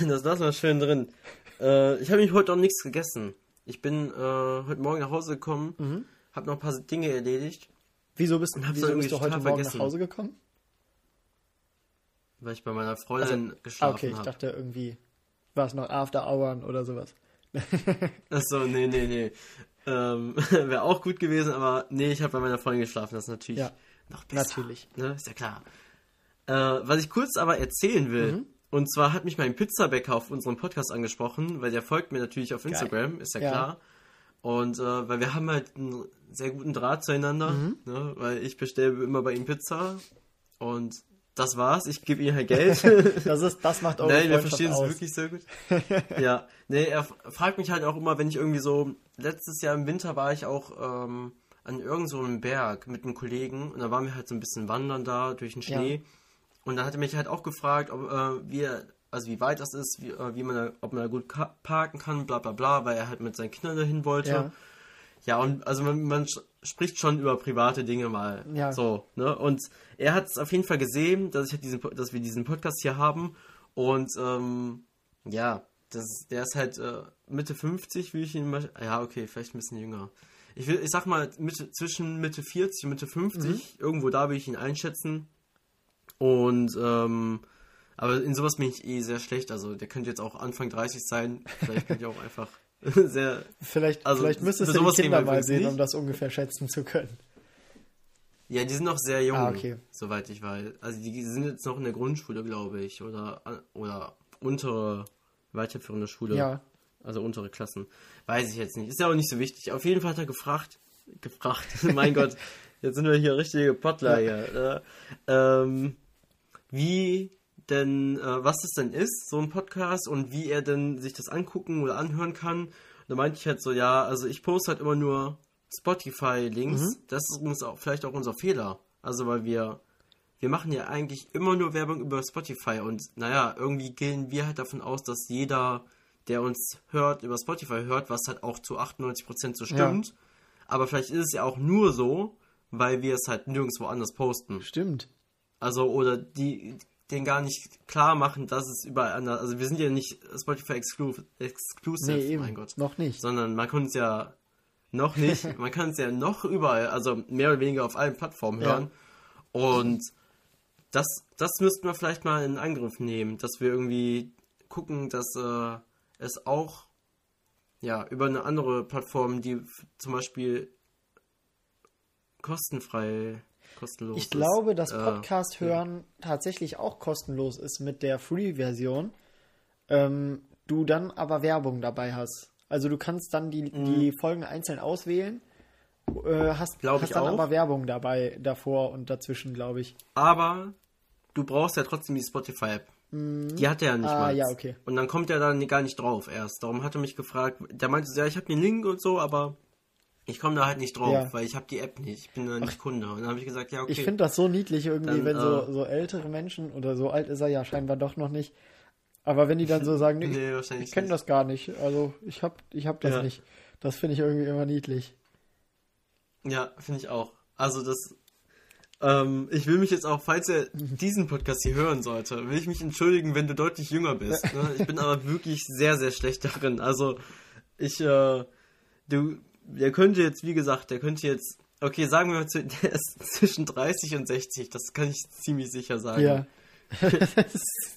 (laughs)
das lassen wir schön drin. Äh, ich habe mich heute auch nichts gegessen. Ich bin äh, heute Morgen nach Hause gekommen,
Mhm.
Habe noch ein paar Dinge erledigt,
Wieso bist, wieso bist du heute Morgen
vergessen.
nach Hause gekommen?
weil ich bei meiner Freundin
Ah,
geschlafen
okay, ich
habe.
dachte irgendwie, war es noch After Hours oder sowas. (laughs)
Achso, nee, nee, nee. Ähm, (laughs) Wäre auch gut gewesen, aber nee, ich habe bei meiner Freundin geschlafen. Das ist natürlich
Ja,
noch besser.
natürlich.
Ne? Ist ja klar. Äh, was ich kurz aber erzählen will,
Mhm.
und zwar hat mich mein Pizzabäcker auf unserem Podcast angesprochen, weil der folgt mir natürlich auf Instagram, ist ja,
Ja.
klar. Und äh, weil wir haben halt einen sehr guten Draht zueinander,
Mhm.
ne? weil ich bestelle immer bei ihm Pizza und das war's. Ich gebe ihm halt Geld. (laughs)
Das, ist, das macht eure
Nein, wir verstehen es wirklich sehr gut. ja, nee, er fragt mich halt auch immer, wenn ich irgendwie so, letztes Jahr im Winter war ich auch ähm, an irgendeinem so einem Berg mit einem Kollegen und da waren wir halt so ein bisschen wandern da durch den Schnee
Ja.
und dann hat er mich halt auch gefragt, ob, äh, wie, er- also wie weit das ist, wie, äh, wie man da, ob man da gut parken kann, bla bla bla, weil er halt mit seinen Kindern dahin wollte.
Ja.
Ja, und also man, man spricht schon über private Dinge mal.
Ja.
So, ne? Und er hat es auf jeden Fall gesehen, dass ich halt diesen, dass wir diesen Podcast hier haben. Und ähm, ja, das, der ist halt äh, Mitte 50, wie ich ihn mal. Ja, okay, vielleicht ein bisschen jünger. Ich will, ich sag mal, Mitte, zwischen Mitte 40 und Mitte 50, irgendwo da will ich ihn einschätzen. Und ähm, aber in sowas bin ich eh sehr schlecht. Also der könnte jetzt auch Anfang 30 sein. Vielleicht bin ich auch einfach (laughs) sehr
Vielleicht,
Also,
vielleicht müsstest du die Kinder mal sehen,
nicht.
um das ungefähr schätzen zu können.
Ja, die sind noch sehr jung,
Ah, okay.
soweit ich weiß. Also die sind jetzt noch in der Grundschule, glaube ich, oder oder untere weiterführende Schule.
Ja.
Also untere Klassen. Weiß ich jetzt nicht. Ist ja auch nicht so wichtig. Auf jeden Fall hat er gefragt. Gefragt. (laughs) mein Gott. Jetzt sind wir hier richtige Pottler hier. Äh, ähm, wie denn, äh, was das denn ist, so ein Podcast und wie er denn sich das angucken oder anhören kann. Und da meinte ich halt so, ja, also ich poste halt immer nur Spotify-Links.
Mhm.
Das ist übrigens auch vielleicht auch unser Fehler. Also weil wir wir machen ja eigentlich immer nur Werbung über Spotify und naja, irgendwie gehen wir halt davon aus, dass jeder, der uns hört, über Spotify hört, was halt auch zu 98% so stimmt. Aber vielleicht ist es ja auch nur so, weil wir es halt nirgendwo anders posten.
Stimmt.
Also, oder die den gar nicht klar machen, dass es überall anders, also wir sind ja nicht Spotify exclu exclusive,
Nee,
mein Gott
Noch nicht.
sondern man kann es ja noch nicht, (laughs) man kann es ja noch überall, also mehr oder weniger auf allen Plattformen
Ja.
hören. Und das, das müssten wir vielleicht mal in Angriff nehmen, dass wir irgendwie gucken, dass äh, es auch ja über eine andere Plattform, die zum Beispiel kostenfrei, kostenlos
Ich glaube, dass
äh,
Podcast hören tatsächlich auch kostenlos ist mit der Free-Version. Ähm, du dann aber Werbung dabei hast. Also du kannst dann die, die Folgen einzeln auswählen, äh, hast,
Mhm. Glaub
hast dann
auch.
aber Werbung dabei, davor und dazwischen, glaube ich.
Aber du brauchst ja trotzdem die Spotify-App. Die hat er ja nicht
Ah,
mal.
ja, okay.
Und dann kommt er dann gar nicht drauf erst. Darum hat er mich gefragt. Der meinte, so, ja, ich habe den Link und so, aber ich komme da halt nicht drauf,
Ja.
weil ich habe die App nicht. Ich bin da nicht Kunde. Und dann habe ich gesagt, ja, okay.
Ich finde das so niedlich irgendwie,
Dann,
wenn so,
äh,
so ältere Menschen, oder so alt ist er ja scheinbar doch noch nicht, aber wenn die dann so sagen, nee,
Nee,
ich, ich kenne das gar nicht, also ich hab, ich hab das
Ja.
nicht. Das finde ich irgendwie immer niedlich.
Ja, finde ich auch. Also das. Ähm, ich will mich jetzt auch, falls er diesen Podcast hier hören sollte, will ich mich entschuldigen, wenn du deutlich jünger bist. Ne? Ich bin aber wirklich sehr, sehr schlecht darin. Also ich, äh, du, der könnte jetzt, wie gesagt, der könnte jetzt, okay, sagen wir mal, (laughs) der ist zwischen 30 und 60, das kann ich ziemlich sicher sagen.
Ja, (laughs)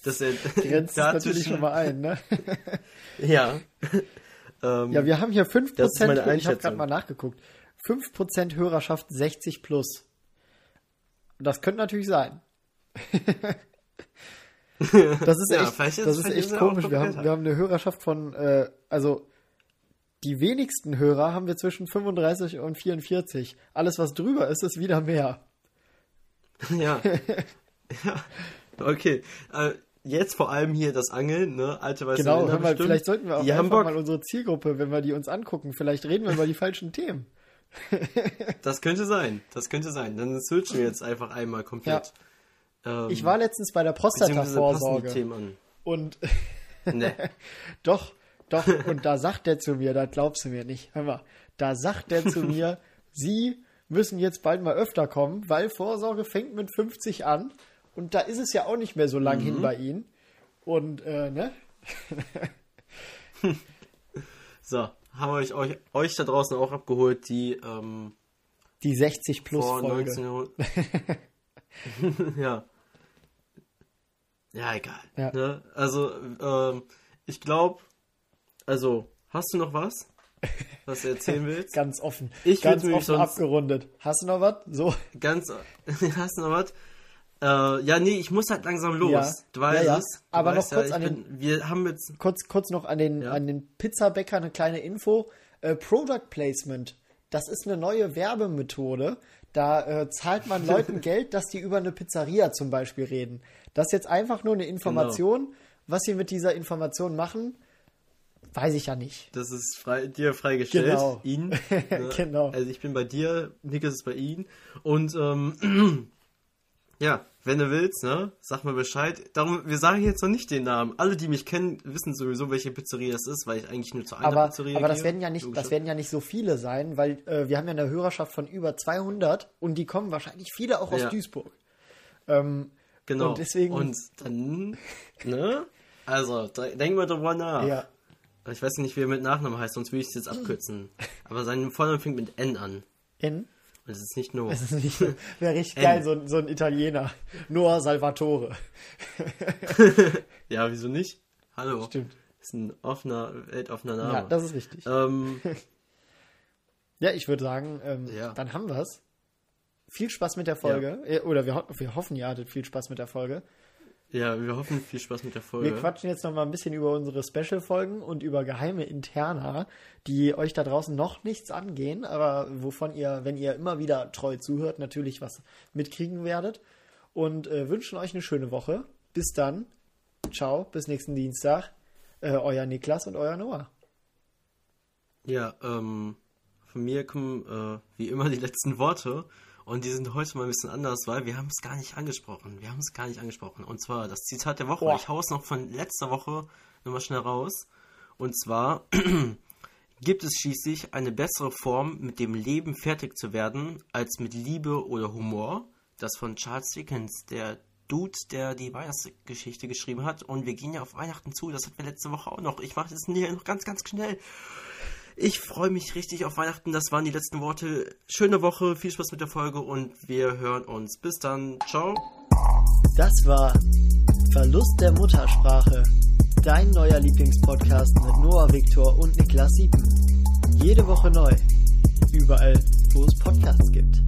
Dass er
grenzt (laughs) es natürlich schon mal ein, ne?
Ja. ähm,
Ja, wir haben hier 5%,
Das ist meine
ich habe gerade mal nachgeguckt, 5% Hörerschaft 60 plus. Das könnte natürlich sein. Das ist
Ja,
echt,
ist-
das ist echt komisch. Wir haben, wir haben eine Hörerschaft von, äh, also die wenigsten Hörer haben wir zwischen 35 und 44. Alles, was drüber ist, ist wieder mehr.
Ja. (laughs) ja. Okay. Äh, jetzt vor allem hier das Angeln, ne? Alte weiße
Genau,
Männer bestimmt.
vielleicht sollten wir auch
Die
einfach mal unsere Zielgruppe, wenn wir die uns angucken, vielleicht reden wir über die falschen Themen. (laughs)
Das könnte sein. Das könnte sein. Dann switchen wir jetzt einfach einmal komplett. Ähm,
Ich war letztens bei der Prostata-Vorsorge und
Ne. (laughs)
doch, doch, und da sagt der zu mir, das glaubst du mir nicht, hör mal, da sagt der zu mir, (laughs) Sie müssen jetzt bald mal öfter kommen, weil Vorsorge fängt mit 50 an und da ist es ja auch nicht mehr so lang hin
Mhm.
bei Ihnen. Und, äh, ne? (laughs)
So, haben wir euch, euch, euch da draußen auch abgeholt, die ähm,
Die 60 plus
vor
Folge.
1900. (laughs) ja. Ja, egal.
Ja.
Ne? Also, ähm, ich glaube, also, hast du noch was, was du erzählen (laughs) willst?
Ganz offen.
Ich
ganz offen
sonst-
abgerundet. Hast du noch was? So.
Ganz, (laughs) hast du noch was? Äh, ja, nee, ich muss halt langsam los.
Ja.
Du weißt
Ja, ja.
es.
Aber noch kurz
ja,
an den-
bin, Wir haben jetzt.
Kurz, kurz noch an den, an den Pizzabäcker eine kleine Info. Äh, Product Placement. Das ist eine neue Werbemethode. Da äh, zahlt man (laughs) Leuten Geld, dass die über eine Pizzeria zum Beispiel reden. Das ist jetzt einfach nur eine Information.
Genau.
Was sie mit dieser Information machen, weiß ich ja nicht.
Das ist frei, dir freigestellt.
Genau.
Ihn. (laughs) ne?
Genau.
Also ich bin bei dir, Niklas ist bei ihm. Und ähm, (clears throat) ja, wenn du willst, ne, sag mal Bescheid. Darum, wir sagen jetzt noch nicht den Namen. Alle, die mich kennen, wissen sowieso, welche Pizzeria es ist, weil ich eigentlich nur zu einer
Aber,
Pizzeria
aber das
gehe.
werden ja nicht, das werden ja nicht so viele sein, weil äh, wir haben ja eine Hörerschaft von über 200 und die kommen wahrscheinlich viele auch aus
Ja.
Duisburg. Ähm,
Genau.
und deswegen-
Und dann, ne? Also, denk mal drüber nach.
ja.
Ich weiß nicht, wie er mit Nachnamen heißt, sonst würde ich es jetzt abkürzen. (laughs) Aber sein Vorname fängt mit N an.
In
Und es ist nicht nur.
Das ist nicht, (laughs) wäre richtig
N.
geil, so, ein- so ein Italiener. Noah Salvatore. (laughs)
Ja, wieso nicht? Hallo.
Stimmt.
Ist ein offener, weltoffener Name.
Ja, das ist richtig.
ähm,
Ja, ich würde sagen, ähm,
Ja.
dann haben wir's. Viel Spaß mit der Folge. Äh, Oder wir, ho wir hoffen, ihr hattet viel Spaß mit der Folge.
Ja, wir hoffen, viel Spaß mit der Folge.
Wir quatschen jetzt noch mal ein bisschen über unsere Special-Folgen und über geheime Interna, die euch da draußen noch nichts angehen, aber wovon ihr, wenn ihr immer wieder treu zuhört, natürlich was mitkriegen werdet. Und äh, wünschen euch eine schöne Woche. Bis dann. Ciao, bis nächsten Dienstag. Äh, euer Niklas und euer Noah.
Ja, ähm, von mir kommen äh, wie immer die letzten Worte. Und die sind heute mal ein bisschen anders, weil wir haben es gar nicht angesprochen. Wir haben es gar nicht angesprochen. Und zwar das Zitat der Woche.
Boah.
Ich hau es noch von letzter Woche nochmal schnell raus. Und zwar (clears throat) gibt es schließlich eine bessere Form, mit dem Leben fertig zu werden, als mit Liebe oder Humor. Das von Charles Dickens, der Dude, der die Weihnachtsgeschichte geschrieben hat. Und wir gehen ja auf Weihnachten zu. Das hatten wir letzte Woche auch noch. Ich mache das hier noch ganz, ganz schnell. Ich freue mich richtig auf Weihnachten. Das waren die letzten Worte. Schöne Woche, viel Spaß mit der Folge und wir hören uns. Bis dann. Ciao.
Das war Verlust der Muttersprache. Dein neuer Lieblingspodcast mit Noah Viktor und Niklas Siepen. Jede Woche neu. Überall, wo es Podcasts gibt.